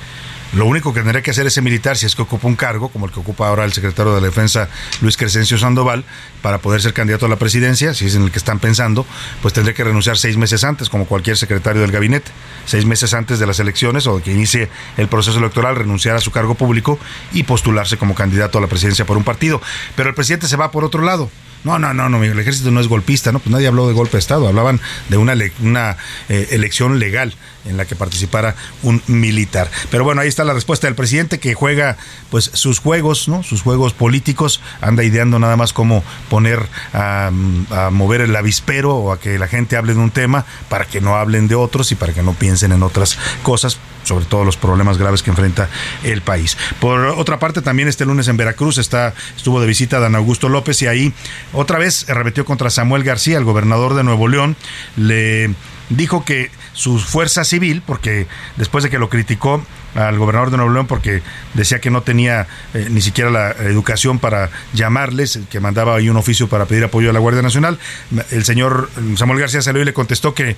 Lo único que tendría que hacer ese militar, si es que ocupa un cargo, como el que ocupa ahora el secretario de la Defensa, Luis Crescencio Sandoval, para poder ser candidato a la presidencia, si es en el que están pensando, pues tendría que renunciar seis meses antes, como cualquier secretario del gabinete. Seis meses antes de las elecciones o de que inicie el proceso electoral, renunciar a su cargo público y postularse como candidato a la presidencia por un partido. Pero el presidente se va por otro lado. No, no, no, no, el ejército no es golpista, ¿no? Pues nadie habló de golpe de Estado, hablaban de una, una eh, elección legal en la que participara un militar. Pero bueno, ahí está la respuesta del presidente que juega pues sus juegos, ¿no? Sus juegos políticos, anda ideando nada más cómo poner a, a mover el avispero o a que la gente hable de un tema para que no hablen de otros y para que no piensen en otras cosas sobre todo los problemas graves que enfrenta el país. Por otra parte, también este lunes en Veracruz está, estuvo de visita Dan Augusto López y ahí otra vez arremetió contra Samuel García, el gobernador de Nuevo León, le dijo que su fuerza civil, porque después de que lo criticó al gobernador de Nuevo León porque decía que no tenía eh, ni siquiera la educación para llamarles, que mandaba ahí un oficio para pedir apoyo a la Guardia Nacional, el señor Samuel García salió y le contestó que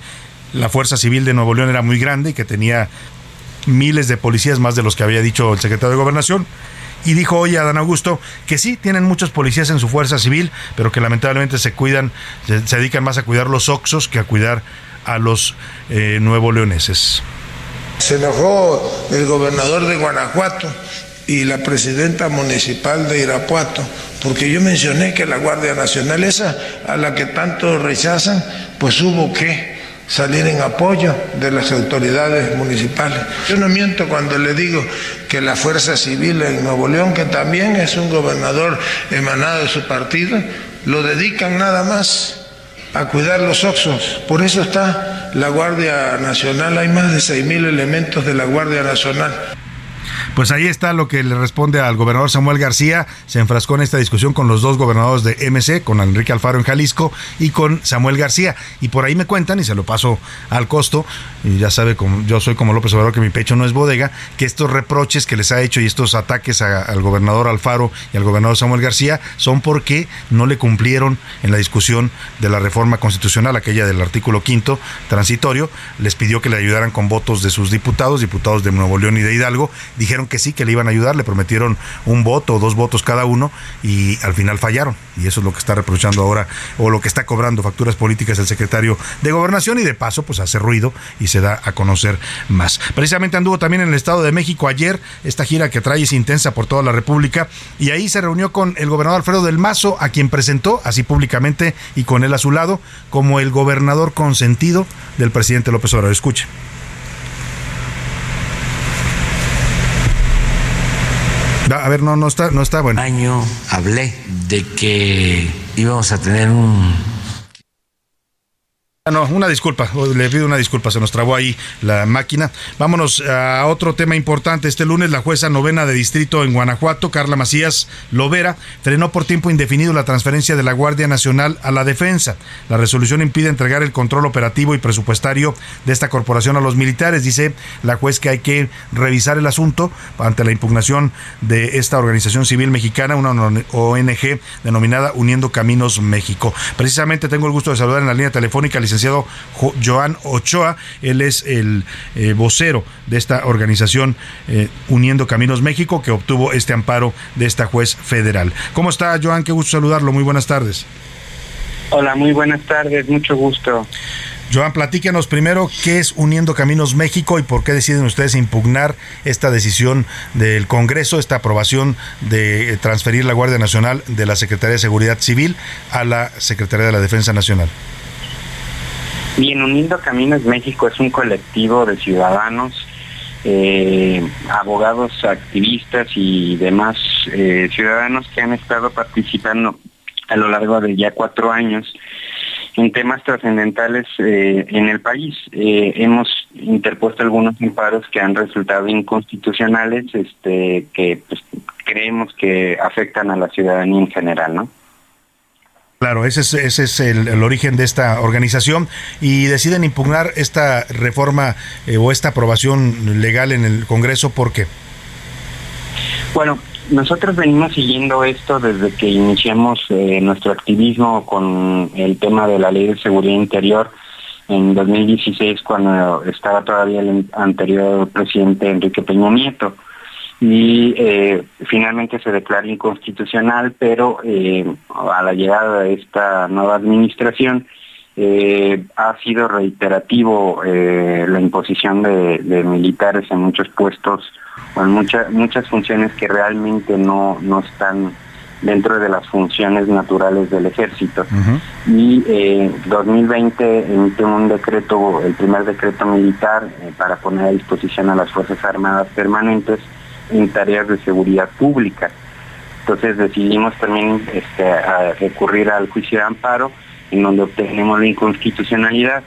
la fuerza civil de Nuevo León era muy grande y que tenía miles de policías, más de los que había dicho el secretario de Gobernación. Y dijo hoy a Dan Augusto que sí, tienen muchos policías en su fuerza civil, pero que lamentablemente se cuidan, se, dedican más a cuidar los oxos que a cuidar a los eh, nuevo leoneses. Se enojó el gobernador de Guanajuato y la presidenta municipal de Irapuato, porque yo mencioné que la Guardia Nacional, esa a la que tanto rechazan, pues hubo que salir en apoyo de las autoridades municipales. Yo no miento cuando le digo que la Fuerza Civil en Nuevo León, que también es un gobernador emanado de su partido, lo dedican nada más a cuidar los oxos. Por eso está la Guardia Nacional, hay más de 6.000 elementos de la Guardia Nacional. Pues ahí está lo que le responde al gobernador Samuel García. Se enfrascó en esta discusión con los dos gobernadores de MC, con Enrique Alfaro en Jalisco y con Samuel García. Y por ahí me cuentan, y se lo paso al costo, y ya sabe, como, yo soy como López Obrador, que mi pecho no es bodega, que estos reproches que les ha hecho y estos ataques al gobernador Alfaro y al gobernador Samuel García son porque no le cumplieron en la discusión de la reforma constitucional, aquella del artículo quinto transitorio, les pidió que le ayudaran con votos de sus diputados, diputados de Nuevo León y de Hidalgo, dijeron que sí, que le iban a ayudar, le prometieron un voto o dos votos cada uno y al final fallaron. Y eso es lo que está reprochando ahora o lo que está cobrando facturas políticas el secretario de Gobernación y de paso pues hace ruido y se da a conocer más. Precisamente anduvo también en el Estado de México ayer, esta gira que trae es intensa por toda la República y ahí se reunió con el gobernador Alfredo del Mazo, a quien presentó así públicamente y con él a su lado como el gobernador consentido del presidente López Obrador. Escuche. A ver, no, no está, no está bueno. Año hablé de que íbamos a tener un no, una disculpa, le pido una disculpa, se nos trabó ahí la máquina. Vámonos a otro tema importante. Este lunes la jueza novena de distrito en Guanajuato, Carla Macías Lovera, frenó por tiempo indefinido la transferencia de la Guardia Nacional a la defensa. La resolución impide entregar el control operativo y presupuestario de esta corporación a los militares. Dice la juez que hay que revisar el asunto ante la impugnación de esta organización civil mexicana, una ONG denominada Uniendo Caminos México. Precisamente tengo el gusto de saludar en la línea telefónica licenciado Joan Ochoa. Él es el eh, vocero de esta organización eh, Uniendo Caminos México que obtuvo este amparo de esta juez federal. ¿Cómo está, Joan? Qué gusto saludarlo. Muy buenas tardes. Hola, muy buenas tardes. Mucho gusto. Joan, platíquenos primero qué es Uniendo Caminos México y por qué deciden ustedes impugnar esta decisión del Congreso, esta aprobación de transferir la Guardia Nacional de la Secretaría de Seguridad Civil a la Secretaría de la Defensa Nacional. Bien, Uniendo Caminos México es un colectivo de ciudadanos eh, abogados, activistas y demás eh, ciudadanos que han estado participando a lo largo de ya cuatro años en temas trascendentales eh, en el país. hemos interpuesto algunos amparos que han resultado inconstitucionales, este, que pues, creemos que afectan a la ciudadanía en general, ¿no? Claro, ese es, ese es el, origen de esta organización y deciden impugnar esta reforma eh, o esta aprobación legal en el Congreso. ¿Por qué? Bueno, nosotros venimos siguiendo esto desde que iniciamos eh, nuestro activismo con el tema de la ley de seguridad interior en 2016 cuando estaba todavía el anterior presidente Enrique Peña Nieto y eh, finalmente se declara inconstitucional, pero eh, a la llegada de esta nueva administración eh, ha sido reiterativo la imposición de, militares en muchos puestos o en muchas muchas funciones que realmente no, no están dentro de las funciones naturales del ejército. Y eh, 2020 emite un decreto, el primer decreto militar para poner a disposición a las Fuerzas Armadas permanentes en tareas de seguridad pública. Entonces decidimos también este, recurrir al juicio de amparo, en donde obtenemos la inconstitucionalidad.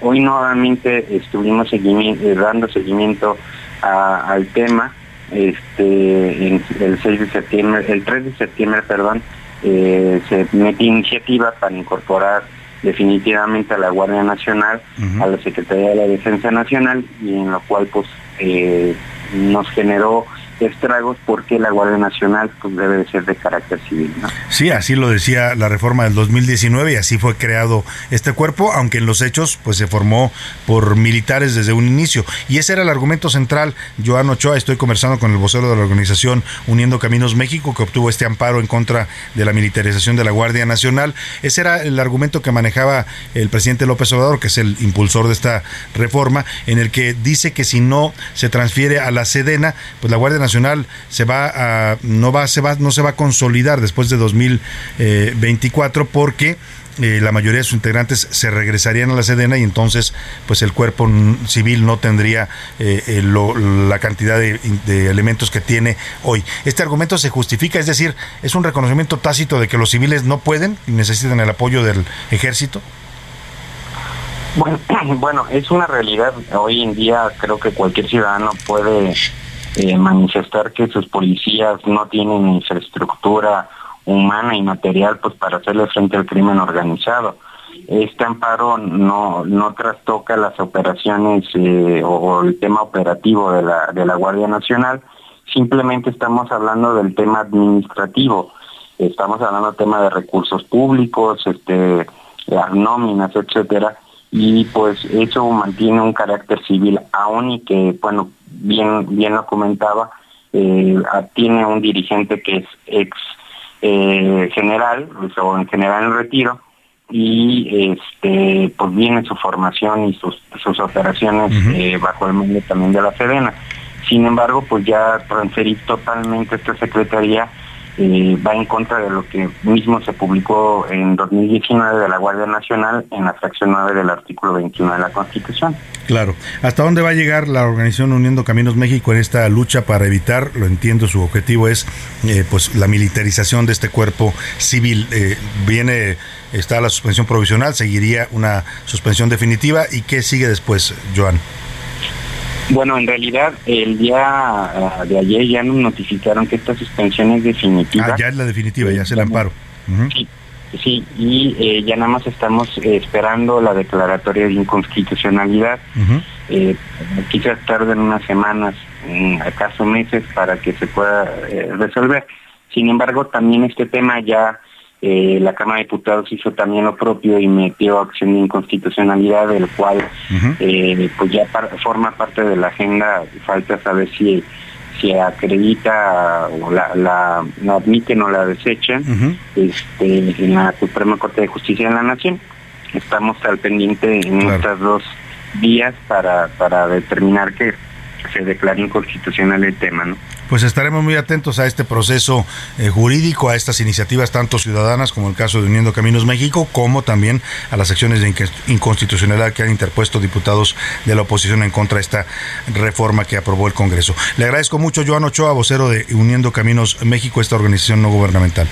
Hoy nuevamente estuvimos eh, dando seguimiento al tema. Este, el 6 de septiembre, el 3 de septiembre, perdón, eh, se mete iniciativa para incorporar definitivamente a la Guardia Nacional, a la Secretaría de la Defensa Nacional, y en lo cual pues eh, nos generó estragos porque la Guardia Nacional pues, debe de ser de carácter civil. Sí, así lo decía la reforma del 2019 y así fue creado este cuerpo, aunque en los hechos pues se formó por militares desde un inicio. Y ese era el argumento central. Joan Ochoa, estoy conversando con el vocero de la organización Uniendo Caminos México, que obtuvo este amparo en contra de la militarización de la Guardia Nacional. Ese era el argumento que manejaba el presidente López Obrador, que es el impulsor de esta reforma, en el que dice que si no se transfiere a la Sedena, pues la Guardia Nacional se va a, no va, se va, no se va a consolidar después de 2024 porque eh, la mayoría de sus integrantes se regresarían a la Sedena y entonces pues el cuerpo civil no tendría eh, eh, la cantidad de, de, elementos que tiene hoy. Este argumento se justifica, es decir, es un reconocimiento tácito de que los civiles no pueden y necesitan el apoyo del ejército. Bueno, bueno, es una realidad. Hoy en día creo que cualquier ciudadano puede eh, manifestar que sus policías no tienen infraestructura humana y material pues para hacerle frente al crimen organizado. Este amparo no, no trastoca las operaciones eh, o el tema operativo de la, de la Guardia Nacional, simplemente estamos hablando del tema administrativo, estamos hablando del tema de recursos públicos, este, las nóminas, etcétera, y pues eso mantiene un carácter civil aún y que, bueno, bien, bien lo comentaba, eh, tiene un dirigente que es ex eh, general, o en general en retiro, y este pues viene su formación y sus, sus operaciones eh, bajo el mando también de la Sedena. Sin embargo, pues ya transferir totalmente esta secretaría eh, va en contra de lo que mismo se publicó en 2019 de la Guardia Nacional en la fracción 9 del artículo 21 de la Constitución. Claro. ¿Hasta dónde va a llegar la organización Uniendo Caminos México en esta lucha para evitar, lo entiendo, su objetivo es eh, pues la militarización de este cuerpo civil? Eh, viene, está la suspensión provisional, seguiría una suspensión definitiva y qué sigue después, Joan? Bueno, en realidad el día ah, de ayer ya nos notificaron que esta suspensión es definitiva. Ah, ya es la definitiva, ya se el amparo. Sí, sí, y eh, ya nada más estamos esperando la declaratoria de inconstitucionalidad. eh, quizás tarden unas semanas, acaso meses, para que se pueda eh, resolver. Sin embargo, también este tema ya eh, la Cámara de Diputados hizo también lo propio y metió acción de inconstitucionalidad, del cual eh, pues ya forma parte de la agenda, falta saber si se acredita o la, la, admiten o la desechan este, en la Suprema Corte de Justicia de la Nación. Estamos al pendiente en estas dos vías para, para determinar que se declare inconstitucional el tema, ¿no? Pues estaremos muy atentos a este proceso eh, jurídico, a estas iniciativas tanto ciudadanas como el caso de Uniendo Caminos México, como también a las acciones de inconstitucionalidad que han interpuesto diputados de la oposición en contra de esta reforma que aprobó el Congreso. Le agradezco mucho, Joan Ochoa, vocero de Uniendo Caminos México, esta organización no gubernamental.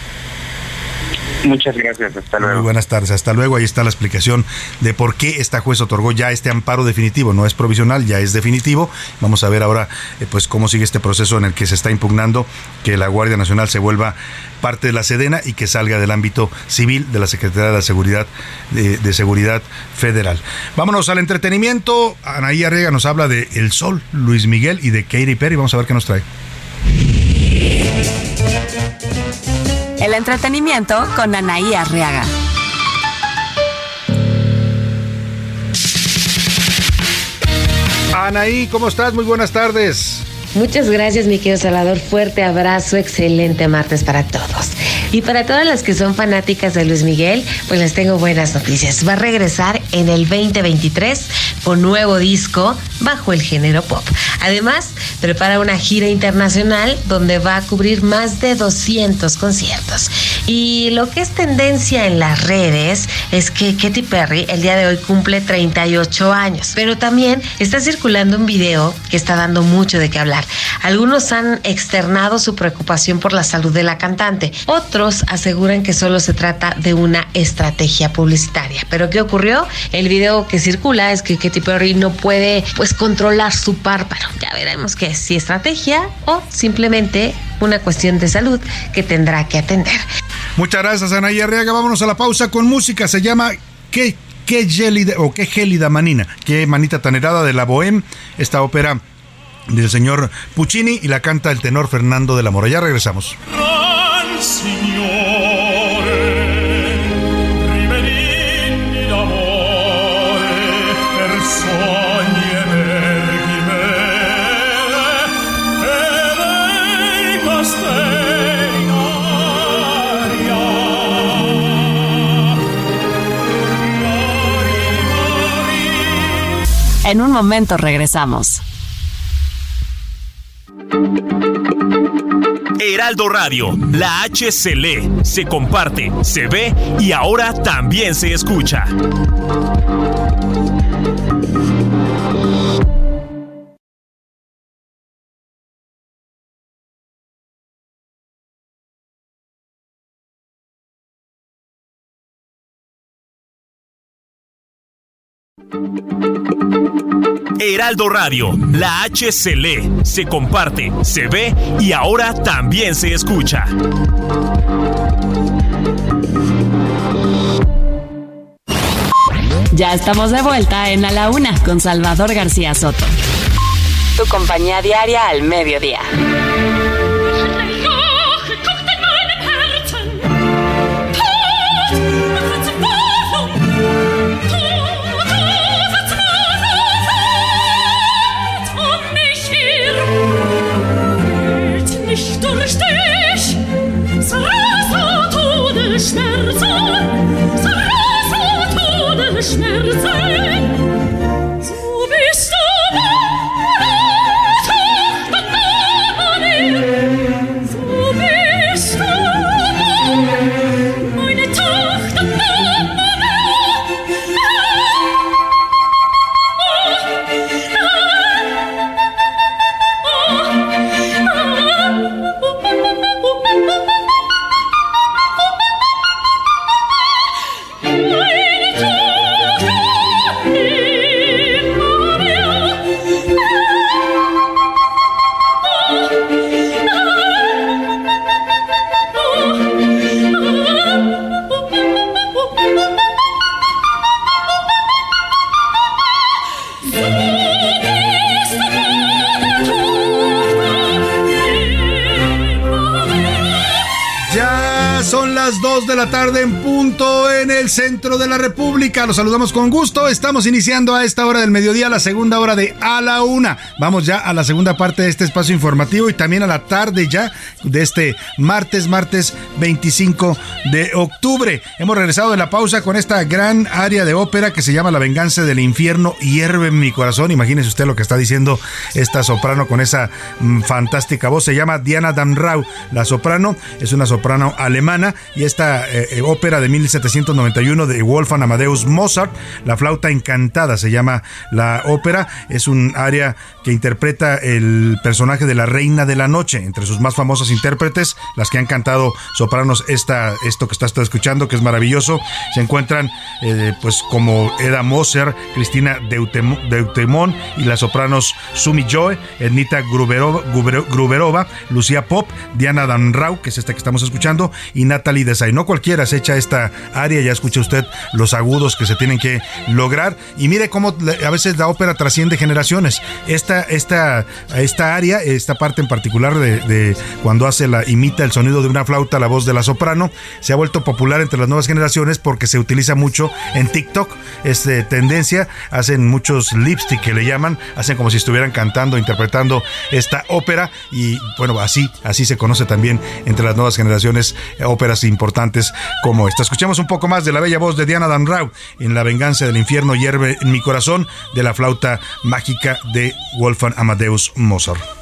Muchas gracias, hasta luego. Muy buenas tardes, hasta luego. Ahí está la explicación de por qué esta juez otorgó ya este amparo definitivo. No es provisional, ya es definitivo. Vamos a ver ahora eh, pues cómo sigue este proceso en el que se está impugnando que la Guardia Nacional se vuelva parte de la Sedena y que salga del ámbito civil de la Secretaría de la Seguridad de, Seguridad Federal. Vámonos al entretenimiento. Anaí Arrega nos habla de El Sol, Luis Miguel y de Katy Perry. Vamos a ver qué nos trae. El entretenimiento con Anaí Arriaga. Anaí, ¿cómo estás? Muy buenas tardes. Muchas gracias, mi querido Salvador. Fuerte abrazo, excelente martes para todos. Y para todas las que son fanáticas de Luis Miguel, pues les tengo buenas noticias. Va a regresar en el 2023 con nuevo disco bajo el género pop. Además, prepara una gira internacional donde va a cubrir más de 200 conciertos. Y lo que es tendencia en las redes es que Katy Perry el día de hoy cumple 38 años, pero también está circulando un video que está dando mucho de qué hablar. Algunos han externado su preocupación por la salud de la cantante, otros aseguran que solo se trata de una estrategia publicitaria. Pero ¿qué ocurrió? El video que circula es que Katy Perry no puede pues controlar su párpado. Ya veremos que es si estrategia o simplemente una cuestión de salud que tendrá que atender. Muchas gracias, Ana Arriaga. Vámonos a la pausa con música. Se llama ¿Qué, qué gélida o qué gélida manina? Qué manita tan helada de la Bohème. Esta ópera del señor Puccini y la canta el tenor Fernando de la Mora. Ya regresamos. En un momento regresamos. Heraldo Radio, la H se lee, se comparte, se ve y ahora también se escucha. Heraldo Radio, la H se se comparte, se ve y ahora también se escucha. Ya estamos de vuelta en A la Una con Salvador García Soto. Tu compañía diaria al mediodía. Schmerzen, dich zerreißer Todesschmerzen, zerreißer Todesschmerzen. La tarde en punto en el centro de la República. Los saludamos con gusto. Estamos iniciando a esta hora del mediodía la segunda hora de A la Una. Vamos ya a la segunda parte de este espacio informativo y también a la tarde ya de este martes, martes 25 de octubre. Hemos regresado de la pausa con esta gran área de ópera que se llama La venganza del infierno hierve en mi corazón. Imagínese usted lo que está diciendo esta soprano con esa mm, fantástica voz. Se llama Diana Damrau. La soprano es una soprano alemana y esta eh, eh, ópera de 1791 de Wolfgang Amadeus Mozart, La flauta encantada se llama la ópera. Es un área que interpreta el personaje de la Reina de la Noche, entre sus más famosas intérpretes, las que han cantado sopranos esta, esto que estás escuchando, que es maravilloso, se encuentran eh, pues como Eda Moser, Cristina Deutemón y las sopranos Sumi Joe, Ednita Gruberova, Gruberova, Lucía Pop, Diana Danrau, que es esta que estamos escuchando, y Natalie Desay. No cualquiera se echa esta área, ya escucha usted los agudos que se tienen que lograr. Y mire cómo a veces la ópera trasciende generaciones. Esta, esta, esta área, esta parte en particular de, cuando hace la, imita el sonido de una flauta, la voz de la soprano, se ha vuelto popular entre las nuevas generaciones porque se utiliza mucho en TikTok. Es de tendencia, hacen muchos lipstick que le llaman, hacen como si estuvieran cantando, interpretando esta ópera y bueno, así, así se conoce también entre las nuevas generaciones eh, óperas importantes como esta. Escuchemos un poco más de la bella voz de Diana Danrau en La venganza del infierno hierve en mi corazón de la flauta mágica de Wolfgang Amadeus Mozart.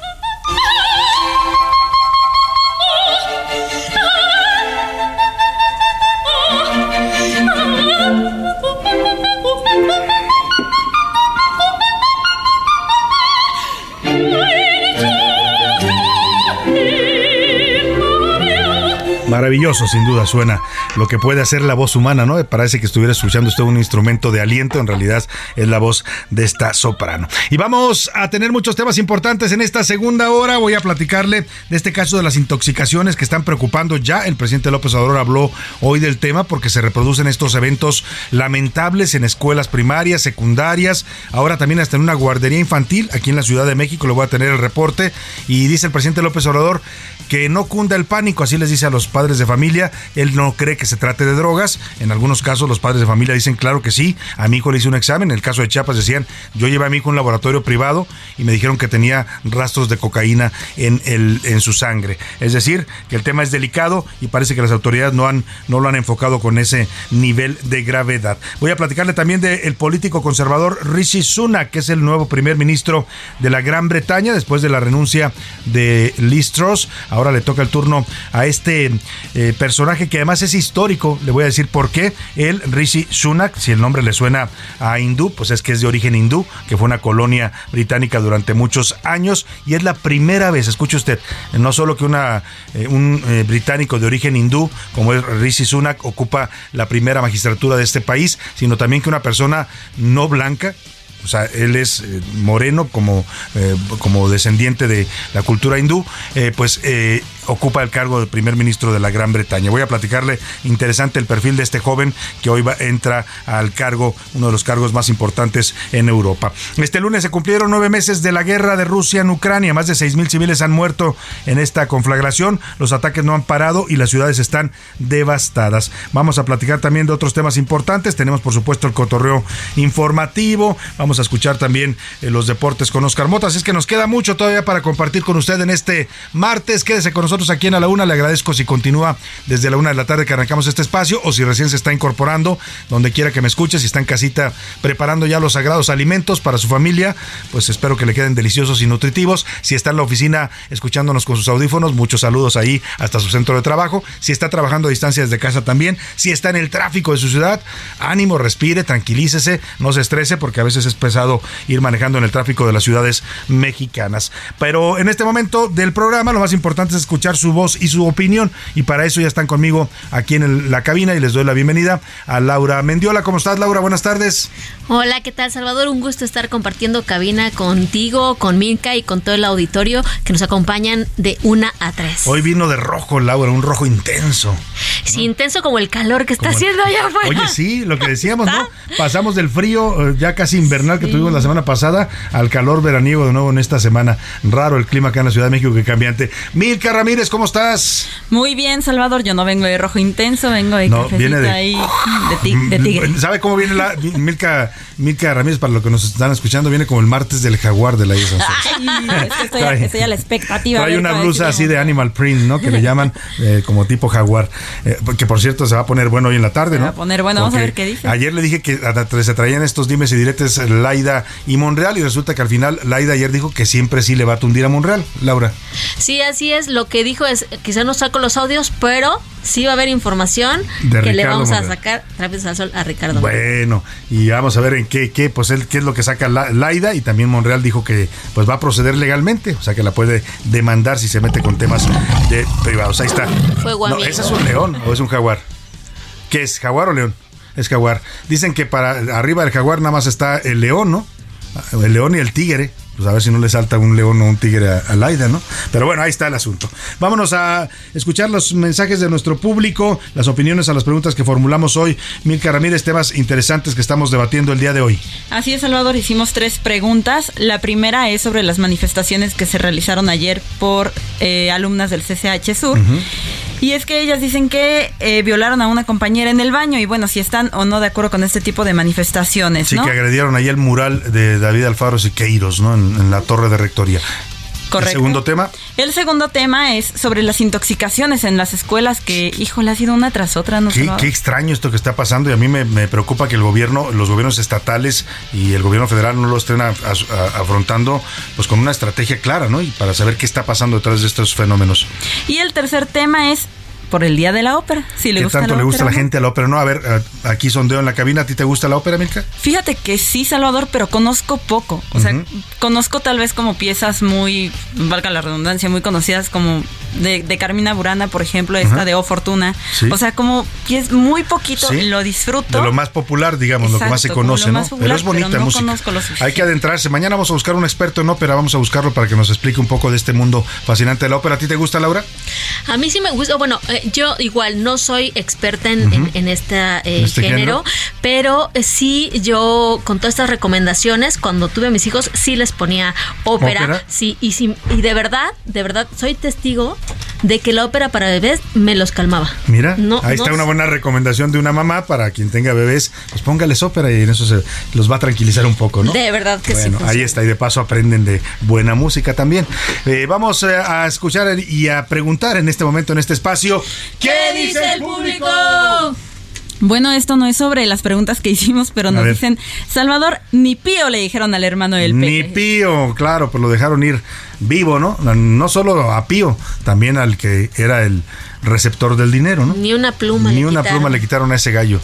Maravilloso, sin duda, suena lo que puede hacer la voz humana, ¿no? Parece que estuviera escuchando usted un instrumento de aliento, en realidad es la voz de esta soprano. Y vamos a tener muchos temas importantes en esta segunda hora. Voy a platicarle de este caso de las intoxicaciones que están preocupando ya. El presidente López Obrador habló hoy del tema porque se reproducen estos eventos lamentables en escuelas primarias, secundarias, ahora también hasta en una guardería infantil aquí en la Ciudad de México. Le voy a tener el reporte. Y dice el presidente López Obrador que no cunda el pánico, así les dice a los padres de familia. Él no cree que se trate de drogas. En algunos casos los padres de familia dicen, claro que sí, a mi hijo le hice un examen. En el caso de Chiapas decían, yo llevé a mi hijo a un laboratorio privado y me dijeron que tenía rastros de cocaína en, el, en su sangre. Es decir, que el tema es delicado y parece que las autoridades no, han, no lo han enfocado con ese nivel de gravedad. Voy a platicarle también del político conservador Rishi Sunak, que es el nuevo primer ministro de la Gran Bretaña después de la renuncia de Liz Truss. Ahora le toca el turno a este eh, personaje que además es histórico. Le voy a decir por qué. Él, Rishi Sunak, si el nombre le suena a hindú, pues es que es de origen hindú, que fue una colonia británica durante muchos años y es la primera vez, escuche usted, no solo que una, eh, un eh, británico de origen hindú como es Rishi Sunak ocupa la primera magistratura de este país, sino también que una persona no blanca o sea, él es eh, moreno como, eh, como descendiente de la cultura hindú, eh, pues ocupa el cargo de primer ministro de la Gran Bretaña. Voy a platicarle interesante el perfil de este joven que hoy va, entra al cargo, uno de los cargos más importantes en Europa. Este lunes se cumplieron nueve meses de la guerra de Rusia en Ucrania. Más de seis mil civiles han muerto en esta conflagración. Los ataques no han parado y las ciudades están devastadas. Vamos a platicar también de otros temas importantes. Tenemos, por supuesto, el cotorreo informativo. Vamos a escuchar también eh, los deportes con Oscar Motas. Es que nos queda mucho todavía para compartir con usted en este martes. Quédese con nosotros aquí en A la Una. Le agradezco si continúa desde la una de la tarde que arrancamos este espacio o si recién se está incorporando, donde quiera que me escuche, si está en casita preparando ya los sagrados alimentos para su familia, pues espero que le queden deliciosos y nutritivos. Si está en la oficina escuchándonos con sus audífonos, muchos saludos ahí hasta su centro de trabajo. Si está trabajando a distancia desde casa también. Si está en el tráfico de su ciudad, ánimo, respire, tranquilícese, no se estrese porque a veces es pesado ir manejando en el tráfico de las ciudades mexicanas. Pero en este momento del programa lo más importante es escuchar su voz y su opinión y para eso ya están conmigo aquí en la cabina y les doy la bienvenida a Laura Mendiola. ¿Cómo estás Laura? Buenas tardes. Hola, ¿qué tal Salvador? Un gusto estar compartiendo cabina contigo, con Milka y con todo el auditorio que nos acompañan de una a tres. Hoy vino de rojo Laura, un rojo intenso. Sí, intenso como el calor que está haciendo allá afuera. Oye, sí, lo que decíamos, ¿no? Pasamos del frío eh, ya casi invernal que tuvimos la semana pasada al calor veraniego de nuevo en esta semana. Raro el clima acá en la Ciudad de México que cambiante. Milka Ramírez ¿cómo estás? Muy bien, Salvador. Yo no vengo de rojo intenso, vengo de no, viene de... de, tigre. ¿Sabe cómo viene la Milka, Milka Ramírez? Para lo que nos están escuchando, viene como el martes del jaguar de la isla. Ay, es que estoy, estoy a la expectativa. Hay una blusa así de animal print, ¿no? Que le llaman eh, como tipo jaguar. Eh, que por cierto se va a poner bueno hoy en la tarde, ¿no? Se va a poner bueno, vamos a ver qué dice. Ayer le dije que se traían estos dimes y diretes Laida y Monreal y resulta que al final Laida ayer dijo que siempre sí le va a tundir a Monreal, Laura. Sí, así es. Lo que dijo es, quizá no saco los audios, pero sí va a haber información que le vamos a sacar rápido al sol a Ricardo. Bueno, y vamos a ver en qué, qué, pues él, qué es lo que saca Laida y también Monreal dijo que pues va a proceder legalmente, o sea que la puede demandar si se mete con temas de privados. Ahí está. no, ¿Ese es un león o es un jaguar? ¿Qué es? ¿Jaguar o león? Es jaguar. Dicen que para arriba del jaguar nada más está el león, ¿no? El león y el tigre pues a ver si no le salta un león o un tigre al aire, ¿no? Pero bueno, ahí está el asunto. Vámonos a escuchar los mensajes de nuestro público, las opiniones a las preguntas que formulamos hoy. Milka Ramírez, temas interesantes que estamos debatiendo el día de hoy. Así es, Salvador, hicimos tres preguntas. La primera es sobre las manifestaciones que se realizaron ayer por eh, alumnas del CCH Sur. Y es que ellas dicen que eh, violaron a una compañera en el baño y bueno, si están o no de acuerdo con este tipo de manifestaciones. Sí, que agredieron ahí el mural de David Alfaro Siqueiros, ¿no? En, la torre de rectoría. Correcto. ¿El segundo tema? El segundo tema es sobre las intoxicaciones en las escuelas, que, híjole, ha sido una tras otra. No qué, qué extraño esto que está pasando y a mí me, preocupa que el gobierno, los gobiernos estatales y el gobierno federal no lo estén afrontando pues con una estrategia clara, ¿no? Y para saber qué está pasando detrás de estos fenómenos. Y el tercer tema es por el Día de la Ópera. Si le ¿Qué gusta tanto le gusta a la gente a la ópera? No, a ver, aquí sondeo en la cabina. ¿A ti te gusta la ópera, Milka? Fíjate que sí, Salvador, pero conozco poco. O sea, conozco tal vez como piezas muy, valga la redundancia, muy conocidas como de, Carmina Burana, por ejemplo, esta de O Fortuna. O sea, como que es muy poquito, y lo disfruto. De lo más popular, digamos, lo que más se conoce, ¿no? pero es bonita música. Hay que adentrarse. Mañana vamos a buscar un experto en ópera, vamos a buscarlo para que nos explique un poco de este mundo fascinante de la ópera. ¿A ti te gusta, Laura? A mí sí me gusta. Bueno, eh, yo igual no soy experta en, en, este, este género, pero sí yo con todas estas recomendaciones, cuando tuve a mis hijos, sí les ponía ópera. Sí, y, sí, y de verdad, de verdad, soy testigo de que la ópera para bebés me los calmaba. Mira, ahí está una buena recomendación de una mamá para quien tenga bebés, pues póngales ópera y en eso se los va a tranquilizar un poco, ¿no? De verdad que bueno, sí. Ahí está, y de paso aprenden de buena música también. Eh, vamos eh, a escuchar y a preguntar en este momento, en este espacio, ¿qué dice el público? Bueno, esto no es sobre las preguntas que hicimos, pero nos dicen, Salvador, ni pío le dijeron al hermano del Pepe. Ni pío, claro, pues lo dejaron ir vivo, ¿no? No solo a Pío, también al que era el receptor del dinero, ¿no? Ni una pluma. Ni una pluma le quitaron a ese gallo.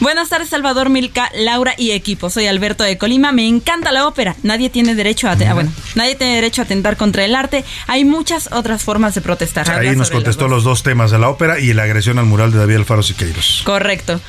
Buenas tardes, Salvador Milka, Laura y equipo. Soy Alberto de Colima. Me encanta la ópera. Nadie tiene derecho a, ah, bueno, nadie tiene derecho a atentar contra el arte. Hay muchas otras formas de protestar. Ahí nos contestó los dos temas de la ópera y la agresión al mural de David Alfaro Siqueiros. Correcto.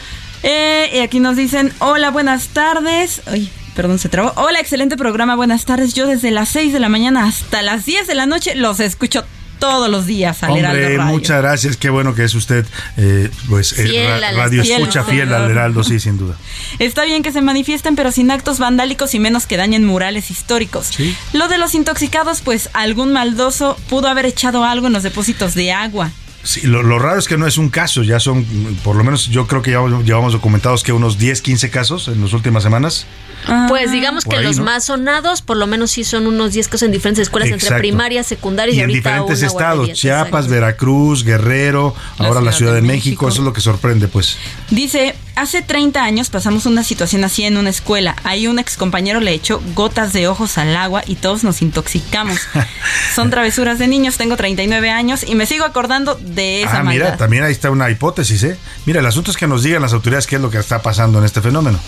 Eh, y aquí nos dicen, hola, buenas tardes. Ay, perdón, se trabó. Hola, excelente programa, buenas tardes. Yo desde las 6 de la mañana hasta las 10 de la noche los escucho todos los días al Heraldo Radio. Muchas gracias, qué bueno que es usted, eh, pues, eh, radio escucha fiel al Heraldo, sí, sin duda. Está bien que se manifiesten, pero sin actos vandálicos y menos que dañen murales históricos. Lo de los intoxicados, pues algún maldoso pudo haber echado algo en los depósitos de agua. Sí, lo, raro es que no es un caso, ya son, por lo menos yo creo que ya llevamos documentados que unos 10, 15 casos en las últimas semanas. Pues digamos que los más sonados, por lo menos sí son unos 10 casos en diferentes escuelas, entre primarias, secundarias y, y en diferentes estados, Chiapas, Veracruz, Guerrero, ahora la Ciudad de, México. eso es lo que sorprende, pues. Dice, hace 30 años pasamos una situación así en una escuela, ahí un ex compañero le echó gotas de ojos al agua y todos nos intoxicamos. son travesuras de niños, tengo 39 años y me sigo acordando de esa ah, mira, también ahí está una hipótesis, ¿eh? Mira, el asunto es que nos digan las autoridades qué es lo que está pasando en este fenómeno.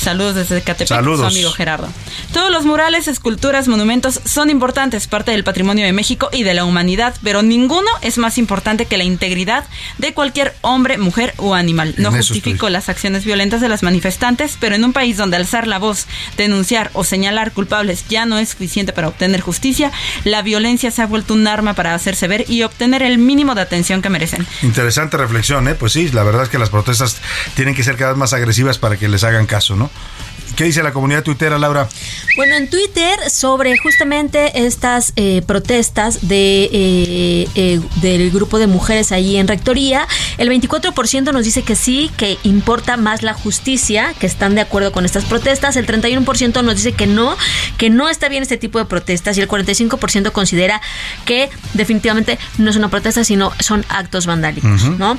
Saludos desde Catepec, Saludos. su amigo Gerardo. Todos los murales, esculturas, monumentos son importantes, parte del patrimonio de México y de la humanidad, pero ninguno es más importante que la integridad de cualquier hombre, mujer o animal. No justifico las acciones violentas de las manifestantes, pero en un país donde alzar la voz, denunciar o señalar culpables ya no es suficiente para obtener justicia, la violencia se ha vuelto un arma para hacerse ver y obtener el mínimo de atención que merecen. Interesante reflexión, ¿eh? Pues sí, la verdad es que las protestas tienen que ser cada vez más agresivas para que les hagan caso. caso, ¿no? ¿Qué dice la comunidad tuitera, Laura? Bueno, en Twitter sobre justamente estas eh, protestas de, eh, eh, del grupo de mujeres ahí en Rectoría, el 24% nos dice que sí, que importa más la justicia, que están de acuerdo con estas protestas, el 31% nos dice que no, que no está bien este tipo de protestas y el 45% considera que definitivamente no es una protesta, sino son actos vandálicos, ¿no?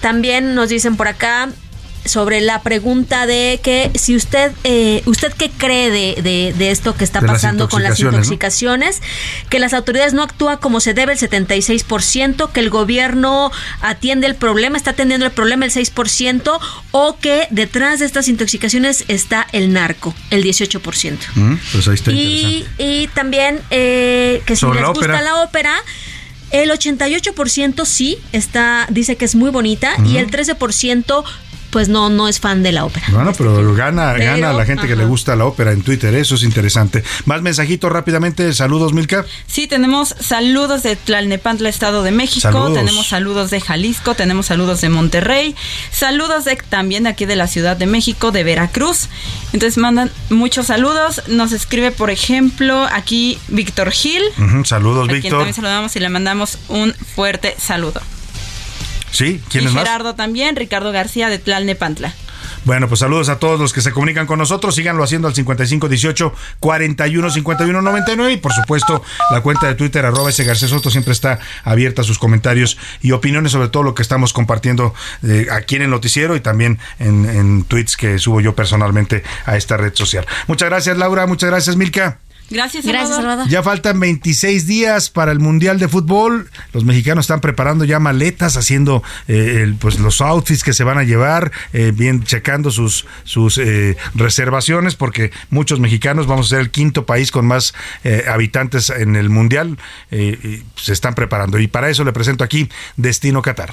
también nos dicen por acá sobre la pregunta de que si usted, eh, ¿usted qué cree de, de, esto que está pasando con las intoxicaciones? Que las autoridades no actúan como se debe el 76%, que el gobierno atiende el problema, está atendiendo el problema el 6%, o que detrás de estas intoxicaciones está el narco, el 18%. Mm, pues ahí está y, y también eh, que si les gusta la ópera, el 88% sí está, dice que es muy bonita y el 13% pues no, no es fan de la ópera. Bueno, pero gana, gana la gente que le gusta la ópera en Twitter, eso es interesante. Más mensajitos rápidamente, saludos Milka. Sí, tenemos saludos de Tlalnepantla, Estado de México, tenemos saludos de Jalisco, tenemos saludos de Monterrey, saludos de, también de aquí de la Ciudad de México, de Veracruz. Entonces mandan muchos saludos, nos escribe por ejemplo aquí Víctor Gil. saludos Víctor. también saludamos y le mandamos un fuerte saludo. Sí, ¿quién y es Gerardo también, Ricardo García de Tlalnepantla. Bueno, pues saludos a todos los que se comunican con nosotros. Síganlo haciendo al 5518 41 51 99 y por supuesto la cuenta de Twitter arroba ese García Soto siempre está abierta a sus comentarios y opiniones sobre todo lo que estamos compartiendo eh, aquí en el noticiero y también en, en tweets que subo yo personalmente a esta red social. Muchas gracias Laura, muchas gracias Milka. Gracias, Salvador. Ya faltan 26 días para el Mundial de Fútbol. Los mexicanos están preparando ya maletas, haciendo eh, pues los outfits que se van a llevar, eh, bien checando sus, sus eh, reservaciones, porque muchos mexicanos vamos a ser el quinto país con más habitantes en el Mundial. se están preparando. Y para eso le presento aquí Destino Qatar.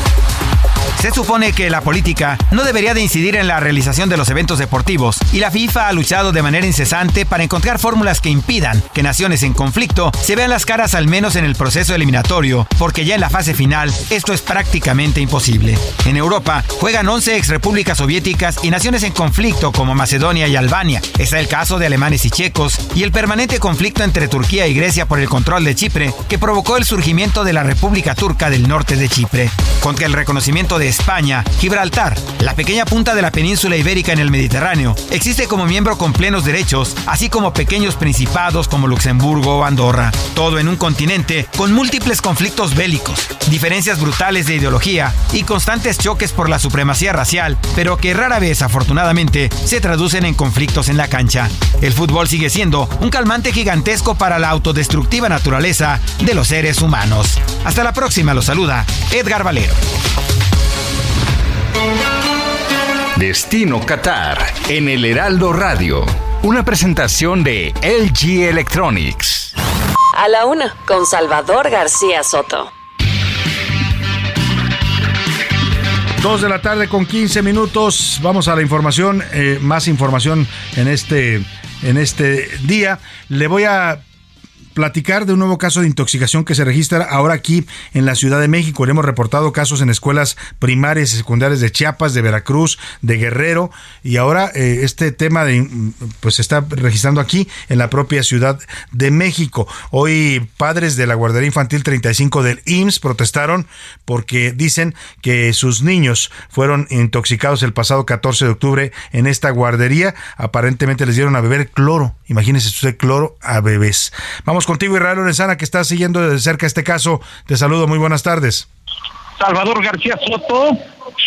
Se supone que la política no debería de incidir en la realización de los eventos deportivos y la FIFA ha luchado de manera incesante para encontrar fórmulas que impidan que naciones en conflicto se vean las caras al menos en el proceso eliminatorio, porque ya en la fase final esto es prácticamente imposible. En Europa juegan 11 ex repúblicas soviéticas y naciones en conflicto como Macedonia y Albania. Está el caso de alemanes y checos y el permanente conflicto entre Turquía y Grecia por el control de Chipre que provocó el surgimiento de la República Turca del norte de Chipre. Contra el reconocimiento de España, Gibraltar, la pequeña punta de la península ibérica en el Mediterráneo, existe como miembro con plenos derechos, así como pequeños principados como Luxemburgo o Andorra, todo en un continente con múltiples conflictos bélicos, diferencias brutales de ideología y constantes choques por la supremacía racial, pero que rara vez afortunadamente se traducen en conflictos en la cancha. El fútbol sigue siendo un calmante gigantesco para la autodestructiva naturaleza de los seres humanos. Hasta la próxima, los saluda Edgar Valero. Destino Qatar en el Heraldo Radio. Una presentación de LG Electronics. A la una, con Salvador García Soto. Dos de la tarde con 15 minutos. Vamos a la información, eh, más información en este, en este día. Le voy a platicar de un nuevo caso de intoxicación que se registra ahora aquí en la Ciudad de México. Le hemos reportado casos en escuelas primarias y secundarias de Chiapas, de Veracruz, de Guerrero y ahora eh, este tema de pues se está registrando aquí en la propia Ciudad de México. Hoy padres de la guardería infantil 35 del IMSS protestaron porque dicen que sus niños fueron intoxicados el pasado 14 de octubre en esta guardería. Aparentemente les dieron a beber cloro. Imagínense usted cloro a bebés. Vamos contigo, Israel Lorenzana, que está siguiendo de cerca este caso. Te saludo, muy buenas tardes. Salvador García Soto,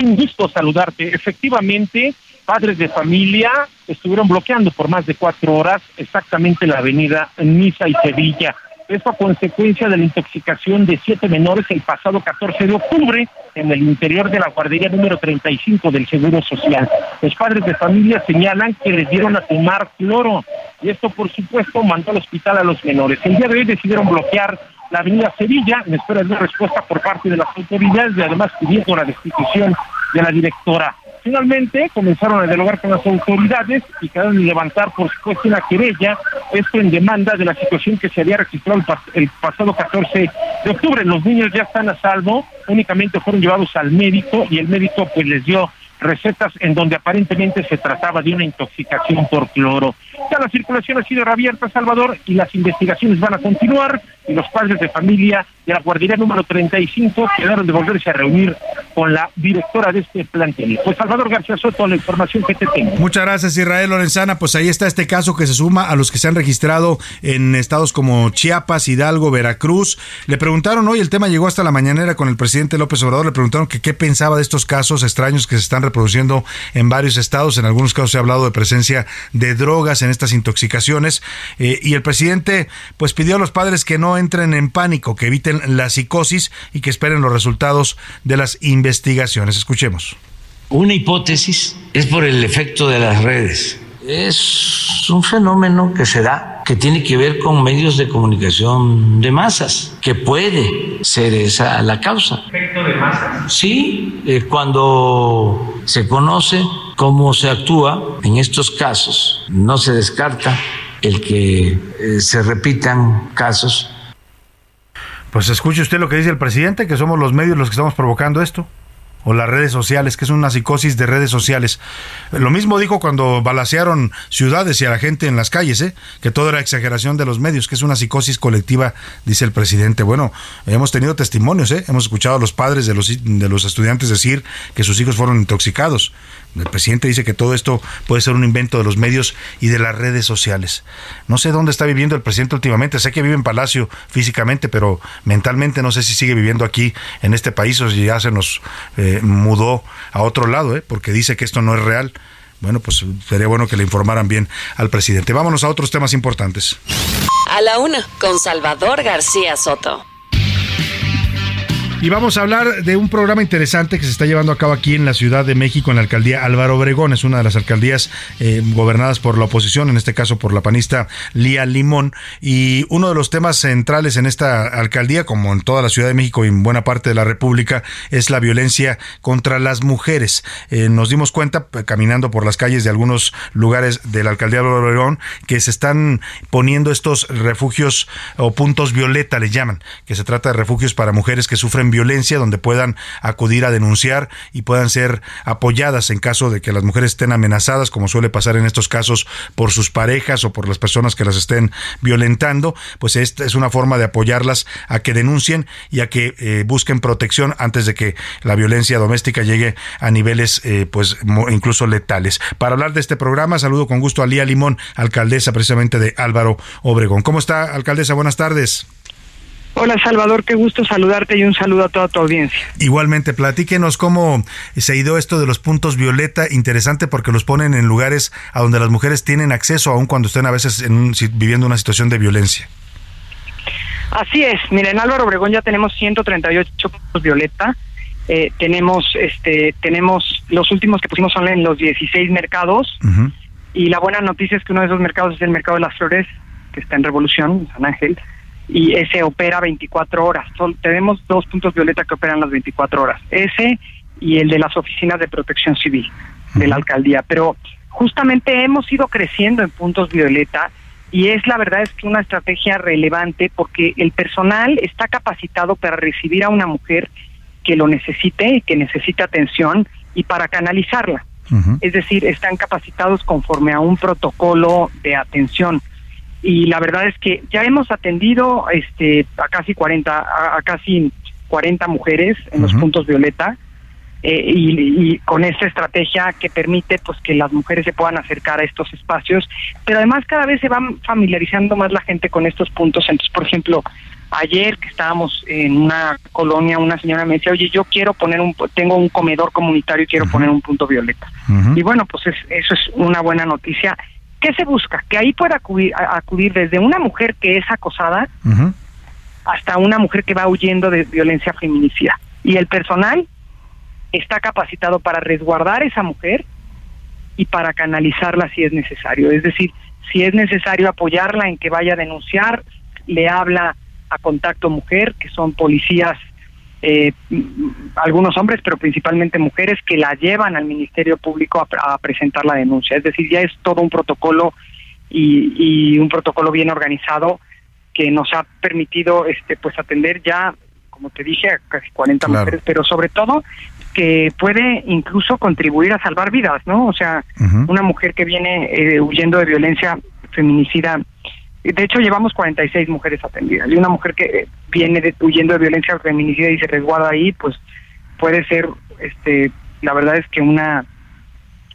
un gusto saludarte. Efectivamente, padres de familia estuvieron bloqueando por más de cuatro horas exactamente la avenida Niza y Sevilla. Esto a consecuencia de la intoxicación de siete menores el pasado 14 de octubre en el interior de la guardería número 35 del Seguro Social. Los padres de familia señalan que les dieron a tomar cloro y esto, por supuesto, mandó al hospital a los menores. El día de hoy decidieron bloquear la avenida Sevilla en espera de una respuesta por parte de las autoridades y además pidiendo la destitución de la directora. Finalmente comenzaron a dialogar con las autoridades y quedaron en levantar, por supuesto, una querella, esto en demanda de la situación que se había registrado el, pasado 14 de octubre. Los niños ya están a salvo, únicamente fueron llevados al médico y el médico pues les dio recetas en donde aparentemente se trataba de una intoxicación por cloro. Ya la circulación ha sido reabierta, Salvador, y las investigaciones van a continuar y los padres de familia de la guardería número 35 quedaron de volverse a reunir con la directora de este plantel. Pues Salvador García Soto, la información que te tengo. Muchas gracias Israel Lorenzana, pues ahí está este caso que se suma a los que se han registrado en estados como Chiapas, Hidalgo, Veracruz. Le preguntaron hoy, el tema llegó hasta la mañanera con el presidente López Obrador, le preguntaron que qué pensaba de estos casos extraños que se están reproduciendo en varios estados, en algunos casos se ha hablado de presencia de drogas en estas intoxicaciones eh, y el presidente pues pidió a los padres que no entren en pánico, que eviten la psicosis y que esperen los resultados de las investigaciones. Escuchemos. Una hipótesis es por el efecto de las redes. Es un fenómeno que se da, que tiene que ver con medios de comunicación de masas, que puede ser esa la causa. ¿Efecto de masas? Sí, eh, cuando se conoce cómo se actúa en estos casos, no se descarta el que eh, se repitan casos pues escuche usted lo que dice el presidente, que somos los medios los que estamos provocando esto. O las redes sociales, que es una psicosis de redes sociales. Lo mismo dijo cuando balacearon ciudades y a la gente en las calles, ¿eh? que todo era exageración de los medios, que es una psicosis colectiva, dice el presidente. Bueno, hemos tenido testimonios, ¿eh? hemos escuchado a los padres de los, de los estudiantes decir que sus hijos fueron intoxicados. El presidente dice que todo esto puede ser un invento de los medios y de las redes sociales. No sé dónde está viviendo el presidente últimamente. Sé que vive en Palacio físicamente, pero mentalmente no sé si sigue viviendo aquí en este país o si ya se nos eh, mudó a otro lado, ¿eh? porque dice que esto no es real. Bueno, pues sería bueno que le informaran bien al presidente. Vámonos a otros temas importantes. A la una, con Salvador García Soto. Y vamos a hablar de un programa interesante que se está llevando a cabo aquí en la Ciudad de México, en la alcaldía Álvaro Obregón. Es una de las alcaldías eh, gobernadas por la oposición, en este caso por la panista Lía Limón. Y uno de los temas centrales en esta alcaldía, como en toda la Ciudad de México y en buena parte de la República, es la violencia contra las mujeres. Eh, nos dimos cuenta, caminando por las calles de algunos lugares de la alcaldía Álvaro Obregón, que se están poniendo estos refugios o puntos violeta, le llaman, que se trata de refugios para mujeres que sufren violencia donde puedan acudir a denunciar y puedan ser apoyadas en caso de que las mujeres estén amenazadas, como suele pasar en estos casos por sus parejas o por las personas que las estén violentando, pues esta es una forma de apoyarlas a que denuncien y a que eh, busquen protección antes de que la violencia doméstica llegue a niveles eh, pues incluso letales. Para hablar de este programa, saludo con gusto a Lía Limón, alcaldesa precisamente de Álvaro Obregón. ¿Cómo está, alcaldesa? Buenas tardes. Hola Salvador, qué gusto saludarte y un saludo a toda tu audiencia. Igualmente, platíquenos cómo se ha ido esto de los puntos violeta, interesante porque los ponen en lugares a donde las mujeres tienen acceso, aun cuando estén a veces en viviendo una situación de violencia. Así es, mira, en Álvaro Obregón ya tenemos 138 puntos violeta, eh, tenemos, este, tenemos, los últimos que pusimos son en los 16 mercados, y la buena noticia es que uno de esos mercados es el Mercado de las Flores, que está en Revolución, San Ángel, y ese opera 24 horas. tenemos dos puntos violeta que operan las 24 horas, ese y el de las oficinas de protección civil de la alcaldía. Pero justamente hemos ido creciendo en puntos violeta y es la verdad es que una estrategia relevante porque el personal está capacitado para recibir a una mujer que lo necesite, que necesita atención y para canalizarla. Es decir, están capacitados conforme a un protocolo de atención y la verdad es que ya hemos atendido este a casi 40 a, casi 40 mujeres en los puntos violeta eh, y, con esta estrategia que permite pues que las mujeres se puedan acercar a estos espacios pero además cada vez se van familiarizando más la gente con estos puntos. Entonces por ejemplo ayer que estábamos en una colonia una señora me decía oye yo quiero poner un tengo un comedor comunitario y quiero poner un punto violeta y bueno pues eso es una buena noticia ¿qué se busca? Que ahí pueda acudir, acudir desde una mujer que es acosada hasta una mujer que va huyendo de violencia feminicida. Y el personal está capacitado para resguardar a esa mujer y para canalizarla si es necesario. Es decir, si es necesario apoyarla en que vaya a denunciar, le habla a contacto mujer, que son policías, eh, algunos hombres, pero principalmente mujeres, que la llevan al Ministerio Público a, presentar la denuncia. Es decir, ya es todo un protocolo y, un protocolo bien organizado que nos ha permitido este pues atender ya como te dije a casi 40 mujeres pero sobre todo que puede incluso contribuir a salvar vidas no o sea una mujer que viene eh, huyendo de violencia feminicida de hecho, llevamos 46 mujeres atendidas. Y una mujer que eh, viene de, huyendo de violencia feminicida y se resguarda ahí, pues puede ser, este, la verdad es que una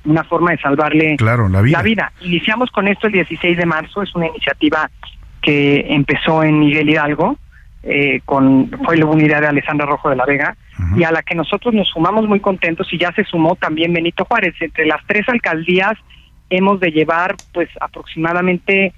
una forma de salvarle la, vida. Iniciamos con esto el 16 de marzo, es una iniciativa que empezó en Miguel Hidalgo, eh, con fue la unidad de Alessandra Rojo de la Vega, y a la que nosotros nos sumamos muy contentos y ya se sumó también Benito Juárez. Entre las tres alcaldías hemos de llevar pues aproximadamente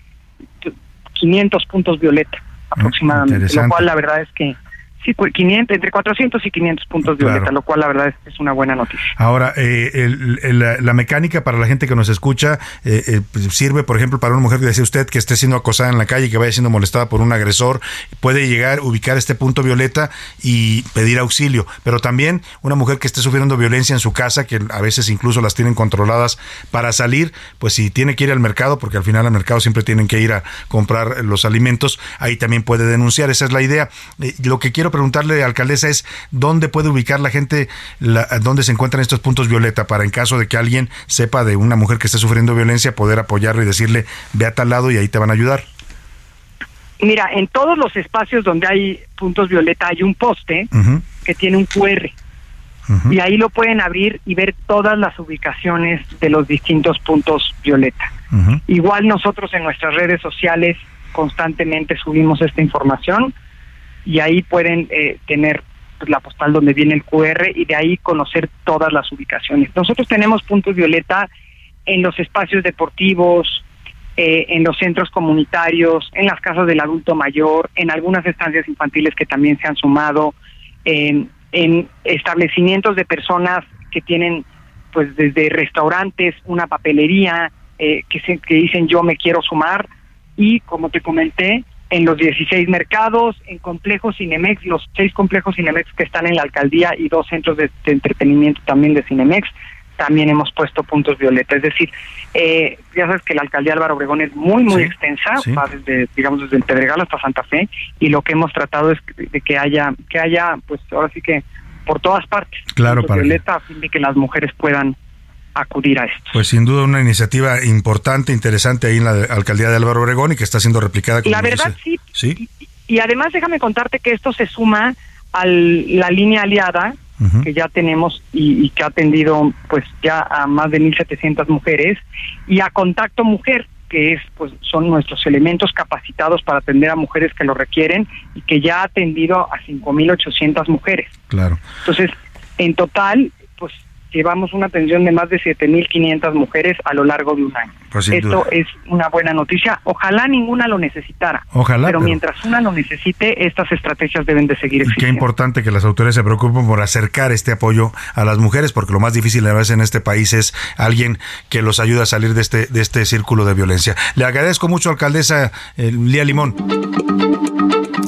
500 puntos violeta aproximadamente, lo cual la verdad es que Sí, 500, pues, entre 400 y 500 puntos de violeta, lo cual la verdad es, una buena noticia. Ahora, eh, la, mecánica para la gente que nos escucha eh, eh, pues, sirve, por ejemplo, para una mujer que decía usted que esté siendo acosada en la calle, que vaya siendo molestada por un agresor, puede llegar, ubicar este punto violeta y pedir auxilio. Pero también una mujer que esté sufriendo violencia en su casa, que a veces incluso las tienen controladas para salir, pues si tiene que ir al mercado, porque al final al mercado siempre tienen que ir a comprar los alimentos, ahí también puede denunciar. Esa es la idea. lo que quiero preguntarle, alcaldesa, es dónde puede ubicar la gente, dónde se encuentran estos puntos violeta para en caso de que alguien sepa de una mujer que esté sufriendo violencia, poder apoyarlo y decirle, ve a tal lado y ahí te van a ayudar. Mira, en todos los espacios donde hay puntos violeta hay un poste que tiene un QR. Y ahí lo pueden abrir y ver todas las ubicaciones de los distintos puntos violeta. Igual nosotros en nuestras redes sociales constantemente subimos esta información y ahí pueden eh, tener pues, la postal donde viene el QR y de ahí conocer todas las ubicaciones. Nosotros tenemos puntos violeta en los espacios deportivos, eh, en los centros comunitarios, en las casas del adulto mayor, en algunas estancias infantiles que también se han sumado, en, establecimientos de personas que tienen pues desde restaurantes, una papelería, eh, que, se, que dicen yo me quiero sumar y como te comenté, en los 16 mercados, en complejos Cinemex, los seis complejos Cinemex que están en la alcaldía y dos centros de, entretenimiento también de Cinemex, también hemos puesto puntos violeta. Es decir, eh, ya sabes que la alcaldía Álvaro Obregón es muy, muy extensa, va desde, digamos, desde el Pedregal hasta Santa Fe, y lo que hemos tratado es de que haya, que haya, pues ahora sí que por todas partes, claro, para violeta, a fin de que las mujeres puedan acudir a esto. Pues sin duda una iniciativa importante, interesante ahí en la alcaldía de Álvaro Obregón y que está siendo replicada. la verdad sí. Sí. Y, además déjame contarte que esto se suma a la línea aliada que ya tenemos y, que ha atendido pues ya a más de 1.700 mujeres y a Contacto Mujer que es pues son nuestros elementos capacitados para atender a mujeres que lo requieren y que ya ha atendido a 5.800 mujeres. Claro. Entonces, en total llevamos una atención de más de 7.500 mujeres a lo largo de un año. Pues Esto es una buena noticia. Ojalá ninguna lo necesitara. Ojalá. Pero, mientras una lo necesite, estas estrategias deben de seguir existiendo. Qué importante que las autoridades se preocupen por acercar este apoyo a las mujeres, porque lo más difícil a veces en este país es alguien que los ayude a salir de este, de este círculo de violencia. Le agradezco mucho, alcaldesa eh, Lía Limón.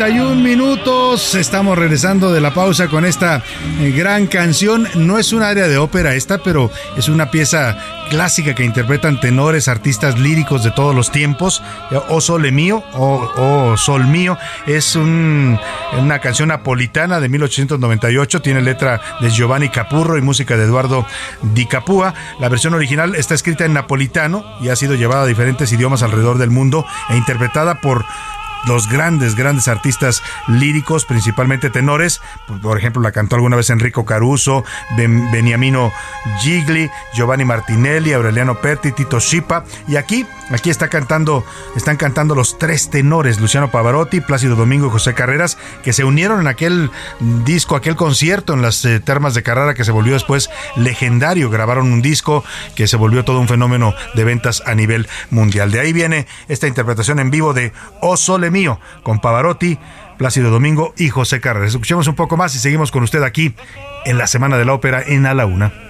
31 minutos. Estamos regresando de la pausa con esta eh, gran canción. No es un área de ópera esta, pero es una pieza clásica que interpretan tenores, artistas líricos de todos los tiempos. O Sole Mío, o, Sol Mío, es una canción napolitana de 1898. Tiene letra de Giovanni Capurro y música de Eduardo Di Capua. La versión original está escrita en napolitano y ha sido llevada a diferentes idiomas alrededor del mundo e interpretada por los grandes, grandes artistas líricos, principalmente tenores. Por ejemplo, la cantó alguna vez Enrico Caruso, Beniamino Gigli, Giovanni Martinelli, Aureliano Perti, Tito Schipa. Y aquí, aquí está cantando, están cantando los tres tenores, Luciano Pavarotti, Plácido Domingo y José Carreras, que se unieron en aquel disco, aquel concierto en las eh, termas de Carrara que se volvió después legendario. Grabaron un disco que se volvió todo un fenómeno de ventas a nivel mundial. De ahí viene esta interpretación en vivo de O Sole mío, con Pavarotti, Plácido Domingo y José Carreras. Escuchemos un poco más y seguimos con usted aquí en la Semana de la Ópera en A la Una.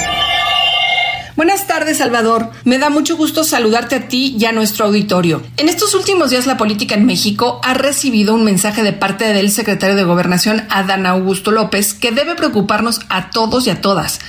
Buenas tardes, Salvador. Me da mucho gusto saludarte a ti y a nuestro auditorio. En estos últimos días la política en México ha recibido un mensaje de parte del secretario de Gobernación, Adán Augusto López, que debe preocuparnos a todos y a todas.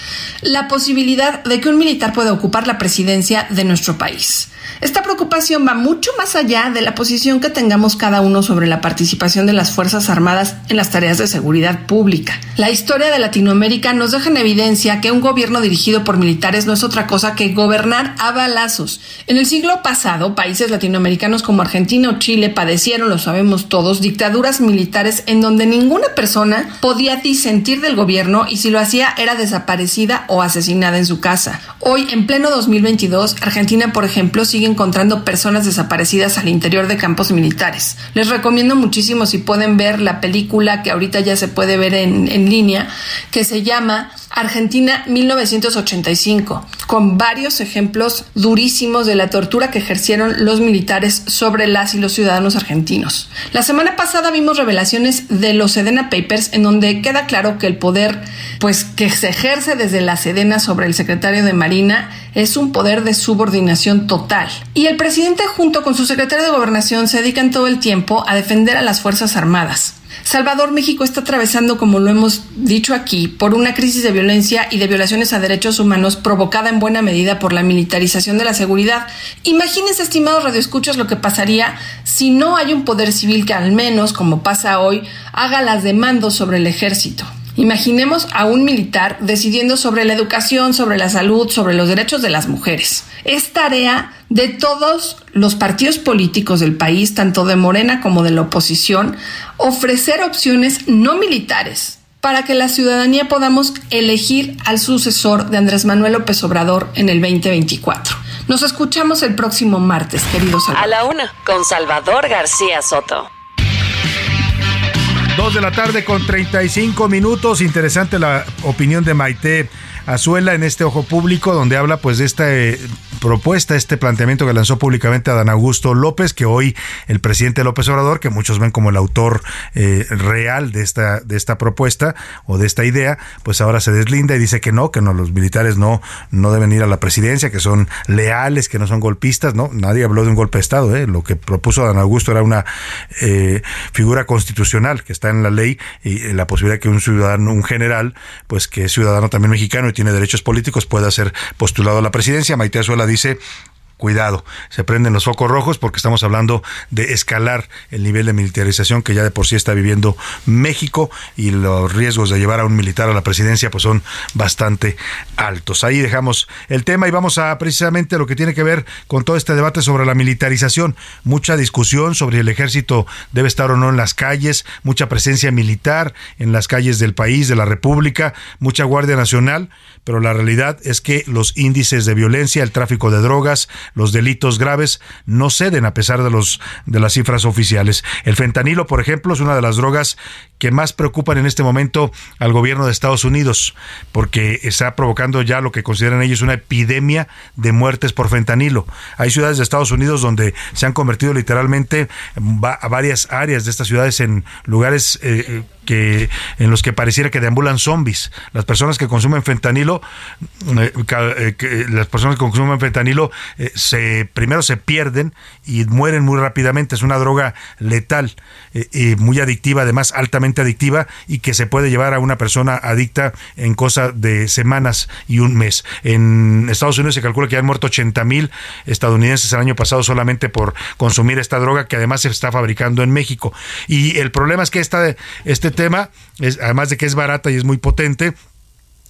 La posibilidad de que un militar pueda ocupar la presidencia de nuestro país. Esta preocupación va mucho más allá de la posición que tengamos cada uno sobre la participación de las Fuerzas Armadas en las tareas de seguridad pública. La historia de Latinoamérica nos deja en evidencia que un gobierno dirigido por militares no es otra cosa que gobernar a balazos. En el siglo pasado, países latinoamericanos como Argentina o Chile padecieron, lo sabemos todos, dictaduras militares en donde ninguna persona podía disentir del gobierno y si lo hacía era desaparecida o asesinada en su casa. Hoy, en pleno 2022, Argentina, por ejemplo, sigue encontrando personas desaparecidas al interior de campos militares. Les recomiendo muchísimo si pueden ver la película que ahorita ya se puede ver en, en línea, que se llama Argentina 1985, con varios ejemplos durísimos de la tortura que ejercieron los militares sobre las y los ciudadanos argentinos. La semana pasada vimos revelaciones de los Sedena Papers en donde queda claro que el poder pues que se ejerce desde la Sedena sobre el secretario de Marina es un poder de subordinación total. Y el presidente junto con su secretario de Gobernación se dedican todo el tiempo a defender a las Fuerzas Armadas. Salvador, México está atravesando, como lo hemos dicho aquí, por una crisis de violencia y de violaciones a derechos humanos provocada en buena medida por la militarización de la seguridad. Imagínense, estimados radioescuchos, lo que pasaría si no hay un poder civil que al menos, como pasa hoy, haga las demandas sobre el ejército. Imaginemos a un militar decidiendo sobre la educación, sobre la salud, sobre los derechos de las mujeres. Es tarea de todos los partidos políticos del país, tanto de Morena como de la oposición, ofrecer opciones no militares para que la ciudadanía podamos elegir al sucesor de Andrés Manuel López Obrador en el 2024. Nos escuchamos el próximo martes, queridos A la una, con Salvador García Soto. Dos de la tarde con 35 minutos. Interesante la opinión de Maite Azuela en este ojo público, donde habla pues de esta eh, propuesta, este planteamiento que lanzó públicamente Adán Augusto López, que hoy el presidente López Obrador, que muchos ven como el autor eh, real de esta, de esta propuesta o de esta idea, pues ahora se deslinda y dice que no, que no, los militares no, no deben ir a la presidencia, que son leales, que no son golpistas, no, nadie habló de un golpe de Estado, ¿eh? lo que propuso Adán Augusto era una eh, figura constitucional que está en la ley y la posibilidad que un ciudadano, un general, pues que es ciudadano también mexicano tiene derechos políticos pueda ser postulado a la presidencia. Maite Azuela dice cuidado, se prenden los focos rojos porque estamos hablando de escalar el nivel de militarización que ya de por sí está viviendo México y los riesgos de llevar a un militar a la presidencia pues son bastante altos. Ahí dejamos el tema y vamos a precisamente lo que tiene que ver con todo este debate sobre la militarización, mucha discusión sobre el ejército debe estar o no en las calles, mucha presencia militar en las calles del país, de la República, mucha Guardia Nacional, pero la realidad es que los índices de violencia, el tráfico de drogas, los delitos graves no ceden a pesar de los de las cifras oficiales. El fentanilo, por ejemplo, es una de las drogas que más preocupan en este momento al gobierno de Estados Unidos, porque está provocando ya lo que consideran ellos una epidemia de muertes por fentanilo. Hay ciudades de Estados Unidos donde se han convertido literalmente a varias áreas de estas ciudades en lugares eh, que en los que pareciera que deambulan zombies. Las personas que consumen fentanilo, eh, eh, las personas que consumen fentanilo, eh, se primero se pierden y mueren muy rápidamente. Es una droga letal y muy adictiva, además altamente adictiva y que se puede llevar a una persona adicta en cosa de semanas y un mes. En Estados Unidos se calcula que han muerto 80 mil estadounidenses el año pasado solamente por consumir esta droga que además se está fabricando en México. Y el problema es que esta, este tema, es, además de que es barata y es muy potente,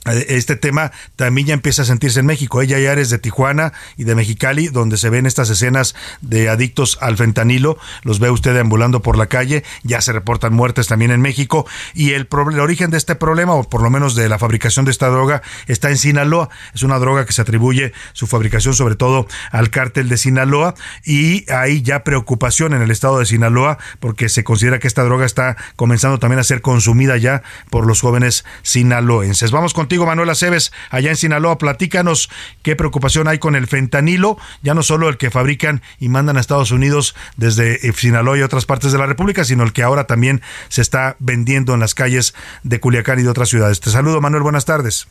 este tema también ya empieza a sentirse en México. Ella ya eres de Tijuana y de Mexicali, donde se ven estas escenas de adictos al fentanilo. Los ve usted ambulando por la calle. Ya se reportan muertes también en México. Y el, el, origen de este problema, o por lo menos de la fabricación de esta droga, está en Sinaloa. Es una droga que se atribuye su fabricación sobre todo al cártel de Sinaloa. Y hay ya preocupación en el estado de Sinaloa porque se considera que esta droga está comenzando también a ser consumida ya por los jóvenes sinaloenses. Vamos con contigo, Manuel Aceves, allá en Sinaloa. Platícanos qué preocupación hay con el fentanilo, ya no solo el que fabrican y mandan a Estados Unidos desde eh, Sinaloa y otras partes de la República, sino el que ahora también se está vendiendo en las calles de Culiacán y de otras ciudades. Te saludo, Manuel, buenas tardes.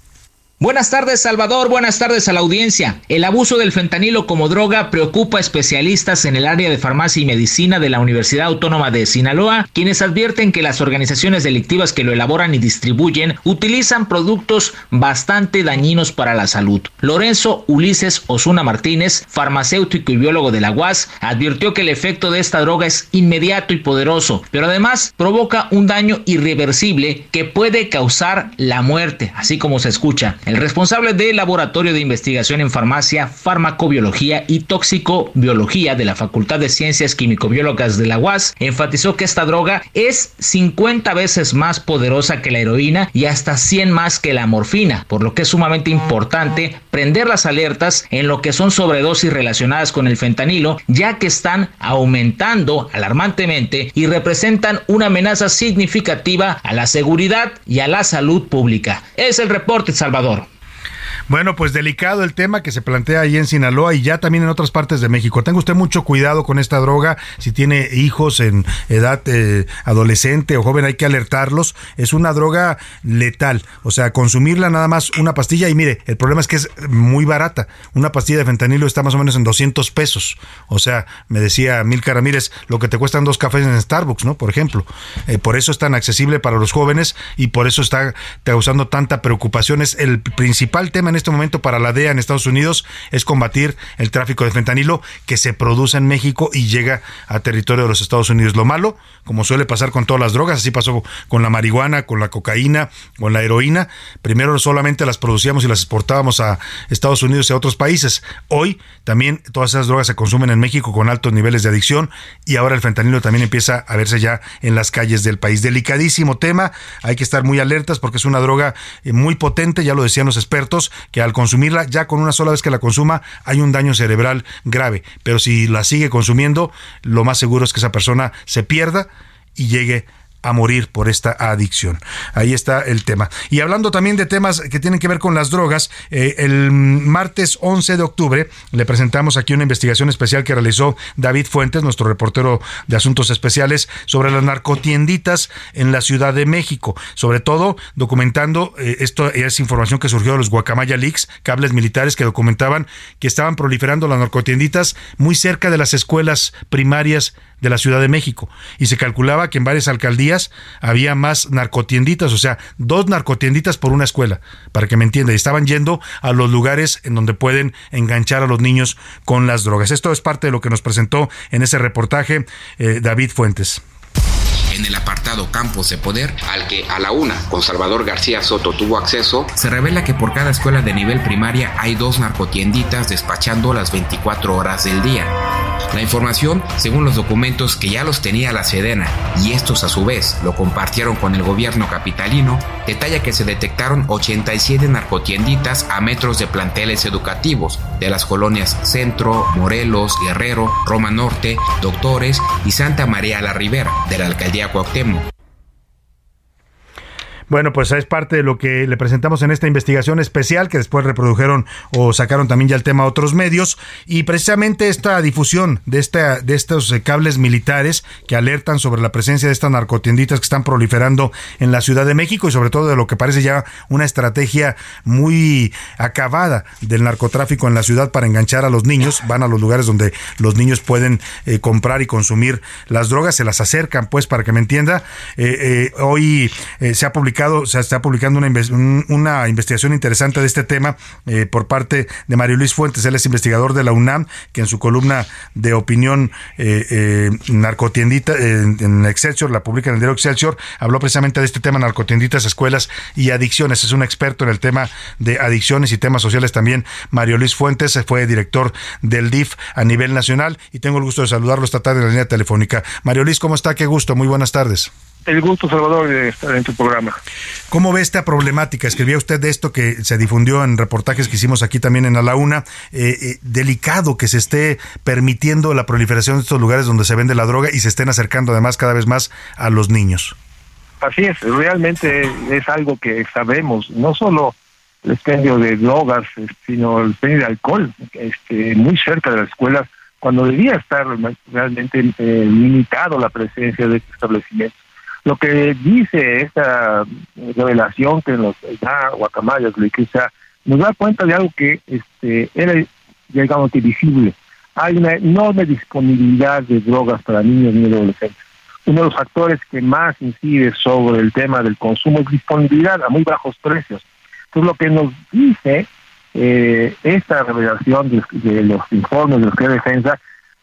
Buenas tardes, Salvador. Buenas tardes a la audiencia. El abuso del fentanilo como droga preocupa a especialistas en el área de farmacia y medicina de la Universidad Autónoma de Sinaloa, quienes advierten que las organizaciones delictivas que lo elaboran y distribuyen utilizan productos bastante dañinos para la salud. Lorenzo Ulises Osuna Martínez, farmacéutico y biólogo de la UAS, advirtió que el efecto de esta droga es inmediato y poderoso, pero además provoca un daño irreversible que puede causar la muerte, así como se escucha. El responsable del Laboratorio de Investigación en Farmacia, Farmacobiología y Toxicobiología de la Facultad de Ciencias Químico-Biológicas de la UAS enfatizó que esta droga es 50 veces más poderosa que la heroína y hasta 100 más que la morfina, por lo que es sumamente importante prender las alertas en lo que son sobredosis relacionadas con el fentanilo, ya que están aumentando alarmantemente y representan una amenaza significativa a la seguridad y a la salud pública. Es el reporte, Salvador. Bueno, pues delicado el tema que se plantea ahí en Sinaloa y ya también en otras partes de México. Tenga usted mucho cuidado con esta droga. Si tiene hijos en edad eh, adolescente o joven, hay que alertarlos. Es una droga letal. O sea, consumirla nada más una pastilla. Y mire, el problema es que es muy barata. Una pastilla de fentanilo está más o menos en 200 pesos. O sea, me decía Milka Ramírez, lo que te cuestan dos cafés en Starbucks, ¿no? Por ejemplo. Eh, por eso es tan accesible para los jóvenes y por eso está causando tanta preocupación. Es el principal tema en este momento para la DEA en Estados Unidos es combatir el tráfico de fentanilo que se produce en México y llega a territorio de los Estados Unidos. Lo malo, como suele pasar con todas las drogas, así pasó con la marihuana, con la cocaína, con la heroína. Primero solamente las producíamos y las exportábamos a Estados Unidos y a otros países. Hoy también todas esas drogas se consumen en México con altos niveles de adicción y ahora el fentanilo también empieza a verse ya en las calles del país. Delicadísimo tema, hay que estar muy alertas porque es una droga eh, muy potente, ya lo decían los expertos, que al consumirla, ya con una sola vez que la consuma, hay un daño cerebral grave. Pero si la sigue consumiendo, lo más seguro es que esa persona se pierda y llegue a morir por esta adicción. Ahí está el tema. Y hablando también de temas que tienen que ver con las drogas, eh, el martes 11 de octubre le presentamos aquí una investigación especial que realizó David Fuentes, nuestro reportero de asuntos especiales, sobre las narcotienditas en la Ciudad de México. Sobre todo documentando, eh, esto es información que surgió de los Guacamaya Leaks, cables militares que documentaban que estaban proliferando las narcotienditas muy cerca de las escuelas primarias de la Ciudad de México. Y se calculaba que en varias alcaldías había más narcotienditas, o sea, dos narcotienditas por una escuela, para que me entienda. Y estaban yendo a los lugares en donde pueden enganchar a los niños con las drogas. Esto es parte de lo que nos presentó en ese reportaje eh, David Fuentes en el apartado Campos de Poder, al que a la una con Salvador García Soto tuvo acceso, se revela que por cada escuela de nivel primaria hay dos narcotienditas despachando las 24 horas del día. La información, según los documentos que ya los tenía la Sedena y estos a su vez lo compartieron con el gobierno capitalino, detalla que se detectaron 87 narcotienditas a metros de planteles educativos de las colonias Centro, Morelos, Guerrero, Roma Norte, Doctores y Santa María la Ribera de la alcaldía Cuauhtémoc. Bueno, pues es parte de lo que le presentamos en esta investigación especial que después reprodujeron o sacaron también ya el tema a otros medios y precisamente esta difusión de esta de estos eh, cables militares que alertan sobre la presencia de estas narcotienditas que están proliferando en la Ciudad de México y sobre todo de lo que parece ya una estrategia muy acabada del narcotráfico en la ciudad para enganchar a los niños, van a los lugares donde los niños pueden eh, comprar y consumir las drogas, se las acercan pues para que me entienda. Eh, hoy se ha publicado se está publicando una, una investigación interesante de este tema eh, por parte de Mario Luis Fuentes, él es investigador de la UNAM, que en su columna de opinión eh, eh, narcotiendita en, Excelsior, la publica en el diario Excelsior, habló precisamente de este tema narcotienditas, escuelas y adicciones. Es un experto en el tema de adicciones y temas sociales también. Mario Luis Fuentes fue director del DIF a nivel nacional y tengo el gusto de saludarlo esta tarde en la línea telefónica. Mario Luis, ¿cómo está? Qué gusto. Muy buenas tardes. El gusto, Salvador, de estar en tu programa. ¿Cómo ve esta problemática? Escribía usted de esto que se difundió en reportajes que hicimos aquí también en A la Una. Eh, eh, delicado que se esté permitiendo la proliferación de estos lugares donde se vende la droga y se estén acercando además cada vez más a los niños. Así es, realmente es algo que sabemos, no solo el expendio de drogas, sino el expendio de alcohol, este, muy cerca de las escuelas, cuando debía estar realmente eh, limitado la presencia de este establecimiento. Lo que dice esta revelación que nos da Guacamayas, nos da cuenta de algo que este era, digamos, visible. Hay una enorme disponibilidad de drogas para niños y adolescentes. Uno de los factores que más incide sobre el tema del consumo es disponibilidad a muy bajos precios. Entonces, lo que nos dice eh, esta revelación de, los informes de los que defensa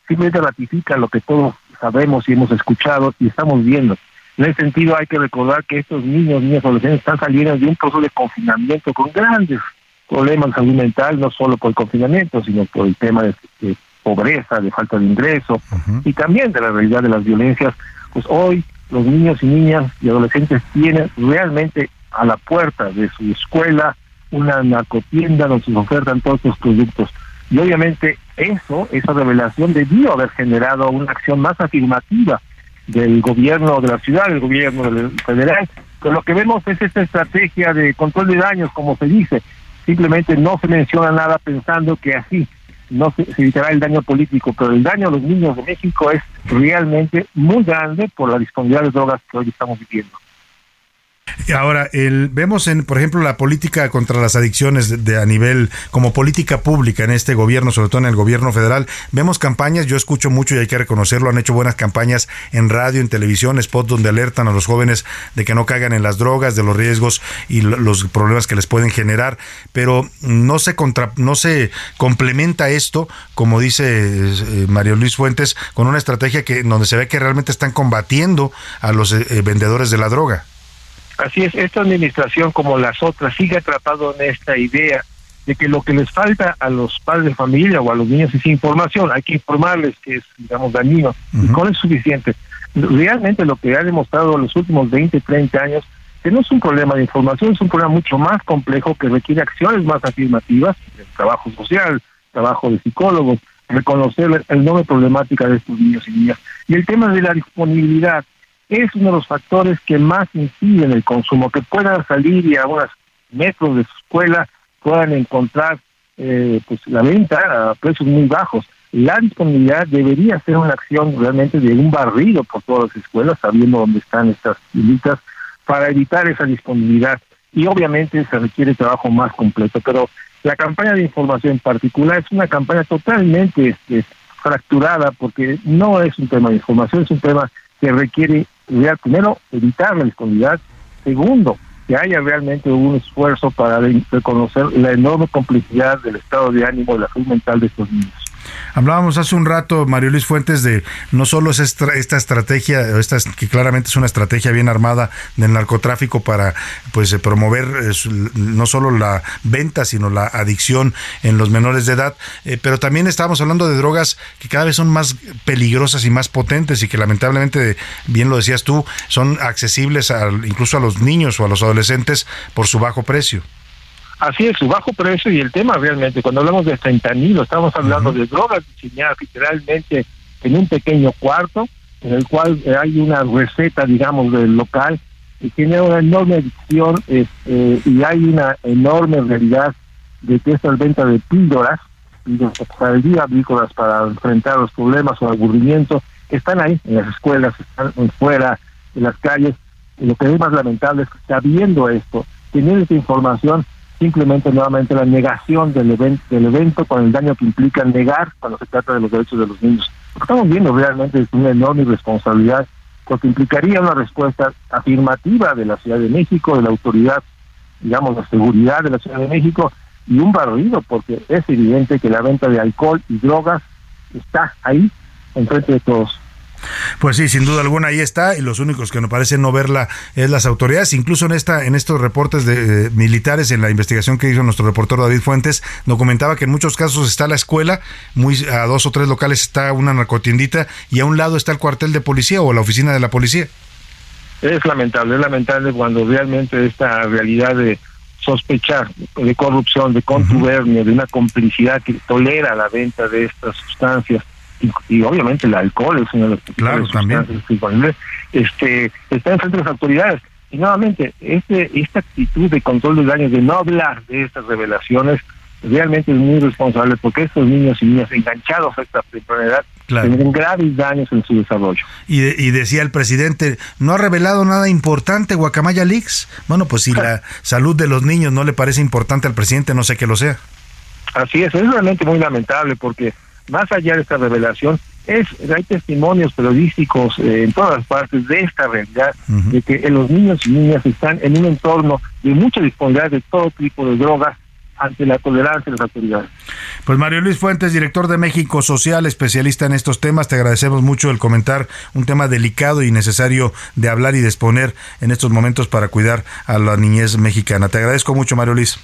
simplemente ratifica lo que todos sabemos y hemos escuchado y estamos viendo en ese sentido hay que recordar que estos niños, niñas adolescentes están saliendo de un proceso de confinamiento con grandes problemas de salud mental, no solo por el confinamiento, sino por el tema de, pobreza, de falta de ingreso y también de la realidad de las violencias. Pues hoy los niños y niñas y adolescentes tienen realmente a la puerta de su escuela una narcotienda donde se ofertan todos estos productos. Y obviamente eso, esa revelación debió haber generado una acción más afirmativa del gobierno de la ciudad, del gobierno federal. Pero lo que vemos es esta estrategia de control de daños, como se dice. Simplemente no se menciona nada pensando que así no se, se, evitará el daño político, pero el daño a los niños de México es realmente muy grande por la disponibilidad de drogas que hoy estamos viviendo. Ahora, el, vemos en, por ejemplo, la política contra las adicciones de, a nivel como política pública en este gobierno, sobre todo en el gobierno federal. Vemos campañas, yo escucho mucho y hay que reconocerlo, han hecho buenas campañas en radio, en televisión, spots donde alertan a los jóvenes de que no caigan en las drogas, de los riesgos y los problemas que les pueden generar, pero no se contra, no se complementa esto, como dice eh, Mario Luis Fuentes, con una estrategia que donde se ve que realmente están combatiendo a los eh, vendedores de la droga. Así es, esta administración como las otras sigue atrapado en esta idea de que lo que les falta a los padres de familia o a los niños es información, hay que informarles que es, digamos, dañino, y con es suficiente. Realmente lo que ha demostrado en los últimos 20, 30 años, que no es un problema de información, es un problema mucho más complejo que requiere acciones más afirmativas, el trabajo social, trabajo de psicólogos, reconocer el enorme problemática de estos niños y niñas. Y el tema de la disponibilidad, es uno de los factores que más inciden en el consumo, que puedan salir y a unos metros de su escuela puedan encontrar eh, pues la venta a precios muy bajos. La disponibilidad debería ser una acción realmente de un barrido por todas las escuelas, sabiendo dónde están estas tienditas, para evitar esa disponibilidad. Y obviamente se requiere trabajo más completo, pero la campaña de información en particular es una campaña totalmente este, fracturada porque no es un tema de información, es un tema que requiere, primero, evitar la disponibilidad, segundo, que haya realmente un esfuerzo para reconocer la enorme complejidad del estado de ánimo y la salud mental de estos niños. Hablábamos hace un rato, Mario Luis Fuentes, de no solo es esta, estrategia, esta, que claramente es una estrategia bien armada del narcotráfico para pues eh, promover eh, no solo la venta, sino la adicción en los menores de edad, eh, pero también estábamos hablando de drogas que cada vez son más peligrosas y más potentes y que lamentablemente, bien lo decías tú, son accesibles incluso a los niños o a los adolescentes por su bajo precio. Así es, su bajo precio y el tema realmente, cuando hablamos de fentanilo, estamos hablando de drogas diseñadas literalmente en un pequeño cuarto, en el cual hay una receta, digamos, del local, y tiene una enorme adicción este, y hay una enorme realidad de que esta venta de píldoras, para el día, píldoras para enfrentar los problemas o aburrimiento, están ahí en las escuelas, están fuera, en las calles, y lo que es más lamentable es que está viendo esto, teniendo esta información, simplemente nuevamente la negación del, evento, del evento con el daño que implica negar cuando se trata de los derechos de los niños. Lo que estamos viendo realmente es una enorme irresponsabilidad porque implicaría una respuesta afirmativa de la Ciudad de México, de la autoridad, digamos, la seguridad de la Ciudad de México y un barrido porque es evidente que la venta de alcohol y drogas está ahí enfrente de todos. Pues sí, sin duda alguna ahí está y los únicos que nos parecen no verla es las autoridades. Incluso en esta en estos reportes de militares en la investigación que hizo nuestro reportero David Fuentes documentaba que en muchos casos está la escuela, muy a dos o tres locales está una narcotiendita y a un lado está el cuartel de policía o la oficina de la policía. Es lamentable, es lamentable cuando realmente esta realidad de sospechar de corrupción, de contubernio, de una complicidad que tolera la venta de estas sustancias y, obviamente el alcohol es una de las claro, también. este, está en frente de las autoridades. Y nuevamente, este, esta actitud de control de daños, de no hablar de estas revelaciones, realmente es muy responsable porque estos niños y niñas enganchados a esta enfermedad tienen graves daños en su desarrollo. Y, y, decía el presidente, no ha revelado nada importante Guacamaya Leaks. Bueno, pues si la salud de los niños no le parece importante al presidente, no sé qué lo sea. Así es, es realmente muy lamentable porque más allá de esta revelación, es hay testimonios periodísticos eh, en todas partes de esta realidad, de que los niños y niñas están en un entorno de mucha disponibilidad de todo tipo de drogas ante la tolerancia de las autoridades. Pues Mario Luis Fuentes, director de México Social, especialista en estos temas, te agradecemos mucho el comentar un tema delicado y necesario de hablar y de exponer en estos momentos para cuidar a la niñez mexicana. Te agradezco mucho, Mario Luis.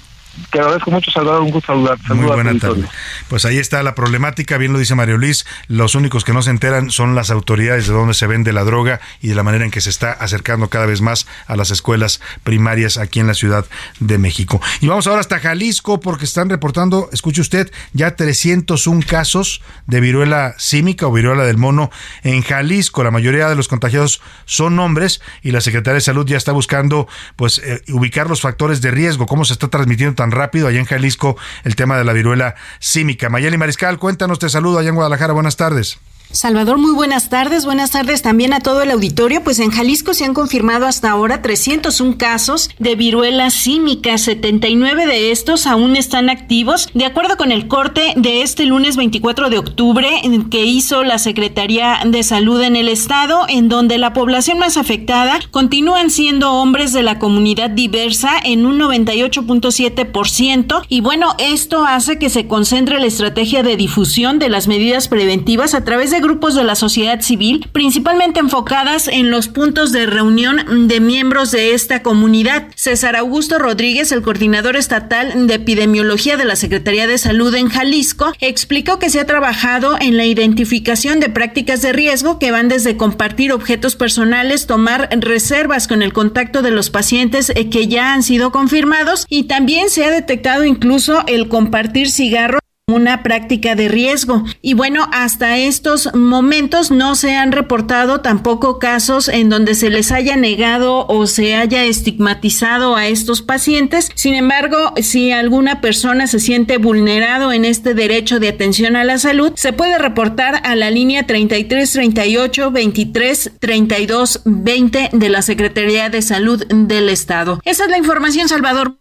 Te agradezco mucho, Salvador. Un gusto saludar. Muy buena tarde. Pues ahí está la problemática, bien lo dice Mario Luis. Los únicos que no se enteran son las autoridades de dónde se vende la droga y de la manera en que se está acercando cada vez más a las escuelas primarias aquí en la Ciudad de México. Y vamos ahora hasta Jalisco porque están reportando, escuche usted, ya 301 casos de viruela símica o viruela del mono en Jalisco. La mayoría de los contagiados son hombres y la Secretaría de Salud ya está buscando pues eh, ubicar los factores de riesgo, cómo se está transmitiendo rápido allá en Jalisco el tema de la viruela símica. Mayeli Mariscal, cuéntanos, te saludo allá en Guadalajara, buenas tardes. Salvador, muy buenas tardes. Buenas tardes también a todo el auditorio. Pues en Jalisco se han confirmado hasta ahora 301 casos de viruela símica. 79 de estos aún están activos. De acuerdo con el corte de este lunes 24 de octubre que hizo la Secretaría de Salud en el estado, en donde la población más afectada continúan siendo hombres de la comunidad diversa en un 98.7%. Y bueno, esto hace que se concentre la estrategia de difusión de las medidas preventivas a través de grupos de la sociedad civil, principalmente enfocadas en los puntos de reunión de miembros de esta comunidad. César Augusto Rodríguez, el coordinador estatal de epidemiología de la Secretaría de Salud en Jalisco, explicó que se ha trabajado en la identificación de prácticas de riesgo que van desde compartir objetos personales, tomar reservas con el contacto de los pacientes eh, que ya han sido confirmados y también se ha detectado incluso el compartir cigarros una práctica de riesgo. Y bueno, hasta estos momentos no se han reportado tampoco casos en donde se les haya negado o se haya estigmatizado a estos pacientes. Sin embargo, si alguna persona se siente vulnerado en este derecho de atención a la salud, se puede reportar a la línea 33 38 23 32 20 de la Secretaría de Salud del Estado. Esa es la información, Salvador.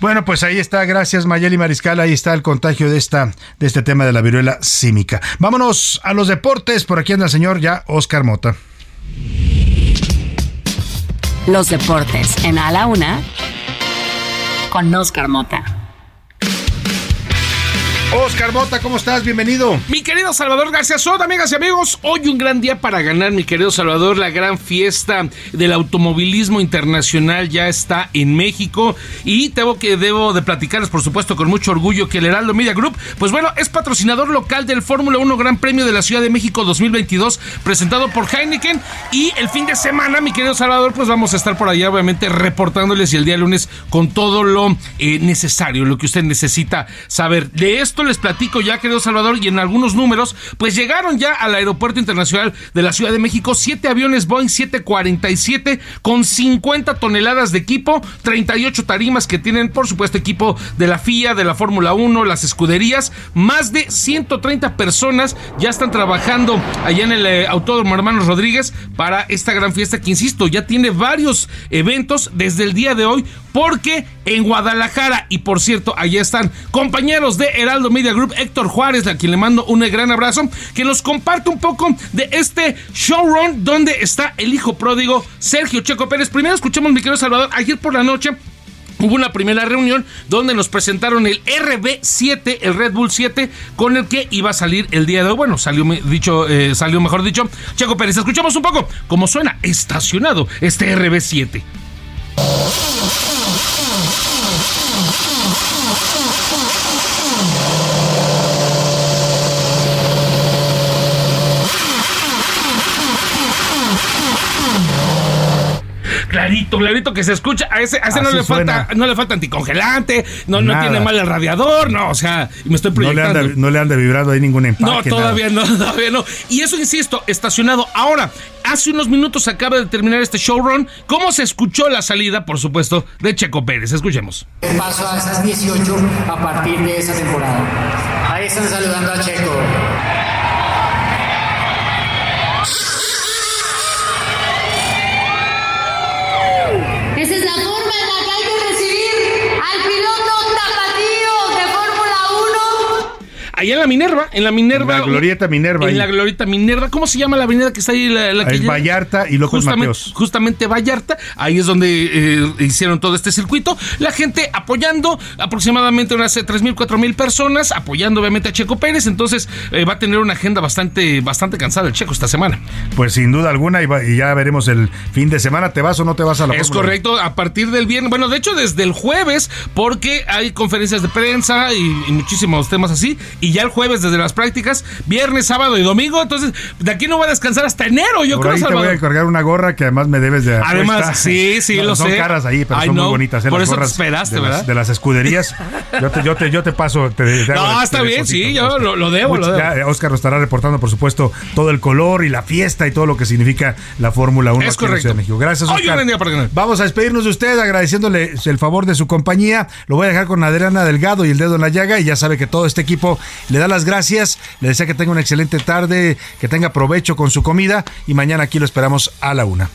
Bueno, pues ahí está, gracias Mayeli Mariscal, ahí está el contagio de esta de este tema de la viruela símica. Vámonos a los deportes, por aquí anda el señor ya Oscar Mota. Los deportes en A la Una con Oscar Mota. Oscar Bota, ¿cómo estás? Bienvenido. Mi querido Salvador García Soto, amigas y amigos, hoy un gran día para ganar, mi querido Salvador. La gran fiesta del automovilismo internacional ya está en México y tengo que debo de platicarles, por supuesto, con mucho orgullo que el Heraldo Media Group, pues bueno, es patrocinador local del Fórmula 1 Gran Premio de la Ciudad de México 2022, presentado por Heineken. Y el fin de semana, mi querido Salvador, pues vamos a estar por allá, obviamente, reportándoles y el día lunes con todo lo eh, necesario, lo que usted necesita saber de esto les platico ya, querido Salvador, y en algunos números, pues llegaron ya al Aeropuerto Internacional de la Ciudad de México siete aviones Boeing 747 con 50 toneladas de equipo, 38 tarimas que tienen, por supuesto, equipo de la FIA, de la Fórmula 1, las escuderías. Más de 130 personas ya están trabajando allá en el eh, Autódromo Hermanos Rodríguez para esta gran fiesta que, insisto, ya tiene varios eventos desde el día de hoy, porque en Guadalajara, y por cierto, allá están compañeros de Heraldo Media Group, Héctor Juárez, a quien le mando un gran abrazo, que nos comparte un poco de este showrun donde está el hijo pródigo Sergio Checo Pérez. Primero escuchemos, mi querido Salvador, ayer por la noche Hubo una primera reunión donde nos presentaron el RB7, el Red Bull 7, con el que iba a salir el día de hoy. Bueno, salió dicho, eh, salió mejor dicho. Checo Pérez, escuchamos un poco cómo suena estacionado este RB7. Clarito, clarito que se escucha. A ese, a ese no le falta, no le falta anticongelante, no, no tiene mal el radiador, no, o sea, me estoy proyectando. No le anda, vibrando ahí ningún empaque. No, todavía no, todavía no. Y eso, insisto, estacionado. Ahora, hace unos minutos acaba de terminar este showrun. ¿Cómo se escuchó la salida, por supuesto, de Checo Pérez? Escuchemos. Paso a esas 18 a partir de esa temporada. Ahí están saludando a Checo. Allá en la Minerva, en la Minerva. En la Glorieta Minerva. En la Glorieta Minerva. ¿Cómo se llama la avenida que está ahí? La, la es Vallarta y López justamente, Mateos. Justamente Vallarta. Ahí es donde eh, hicieron todo este circuito. La gente apoyando, aproximadamente unas 3.000, 4.000 personas, apoyando obviamente a Checo Pérez. Entonces eh, va a tener una agenda bastante, bastante cansada el Checo esta semana. Pues sin duda alguna, y, ya veremos el fin de semana. ¿Te vas o no te vas a la Es correcto, a partir del viernes. Bueno, de hecho, desde el jueves, porque hay conferencias de prensa y, y muchísimos temas así. Y ya el jueves desde la prácticas, viernes, sábado y domingo. Entonces, de aquí no voy a descansar hasta enero, yo creo, ahí te voy a cargar una gorra que además me debes de Además, sí, sí, lo son sé. Son caras ahí, pero son muy bonitas. ¿eh? Por las eso te esperaste, de ¿verdad? Las, de las escuderías. Yo te, yo te, yo te paso. Te, no, está bien, sí, yo lo, lo, debo, lo debo. Ya, Oscar nos estará reportando, por supuesto, todo el color y la fiesta y todo lo que significa la Fórmula 1 es aquí correcto. en México. Gracias, Oscar. Para Vamos a despedirnos de usted agradeciéndole el favor de su compañía. Lo voy a dejar con Adriana Delgado y el dedo en la llaga y ya sabe que todo este equipo le da las gracias. Le desea que tenga una excelente tarde, que tenga provecho con su comida y mañana aquí lo esperamos a la una.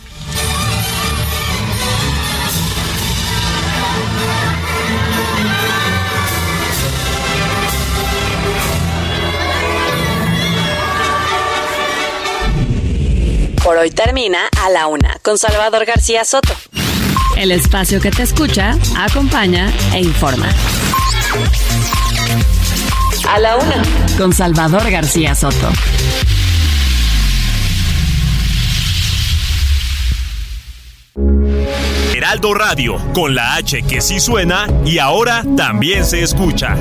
Por hoy termina a la una con Salvador García Soto. El espacio que te escucha, acompaña e informa. A la una con Salvador García Soto. Heraldo Radio, con la H que sí suena y ahora también se escucha.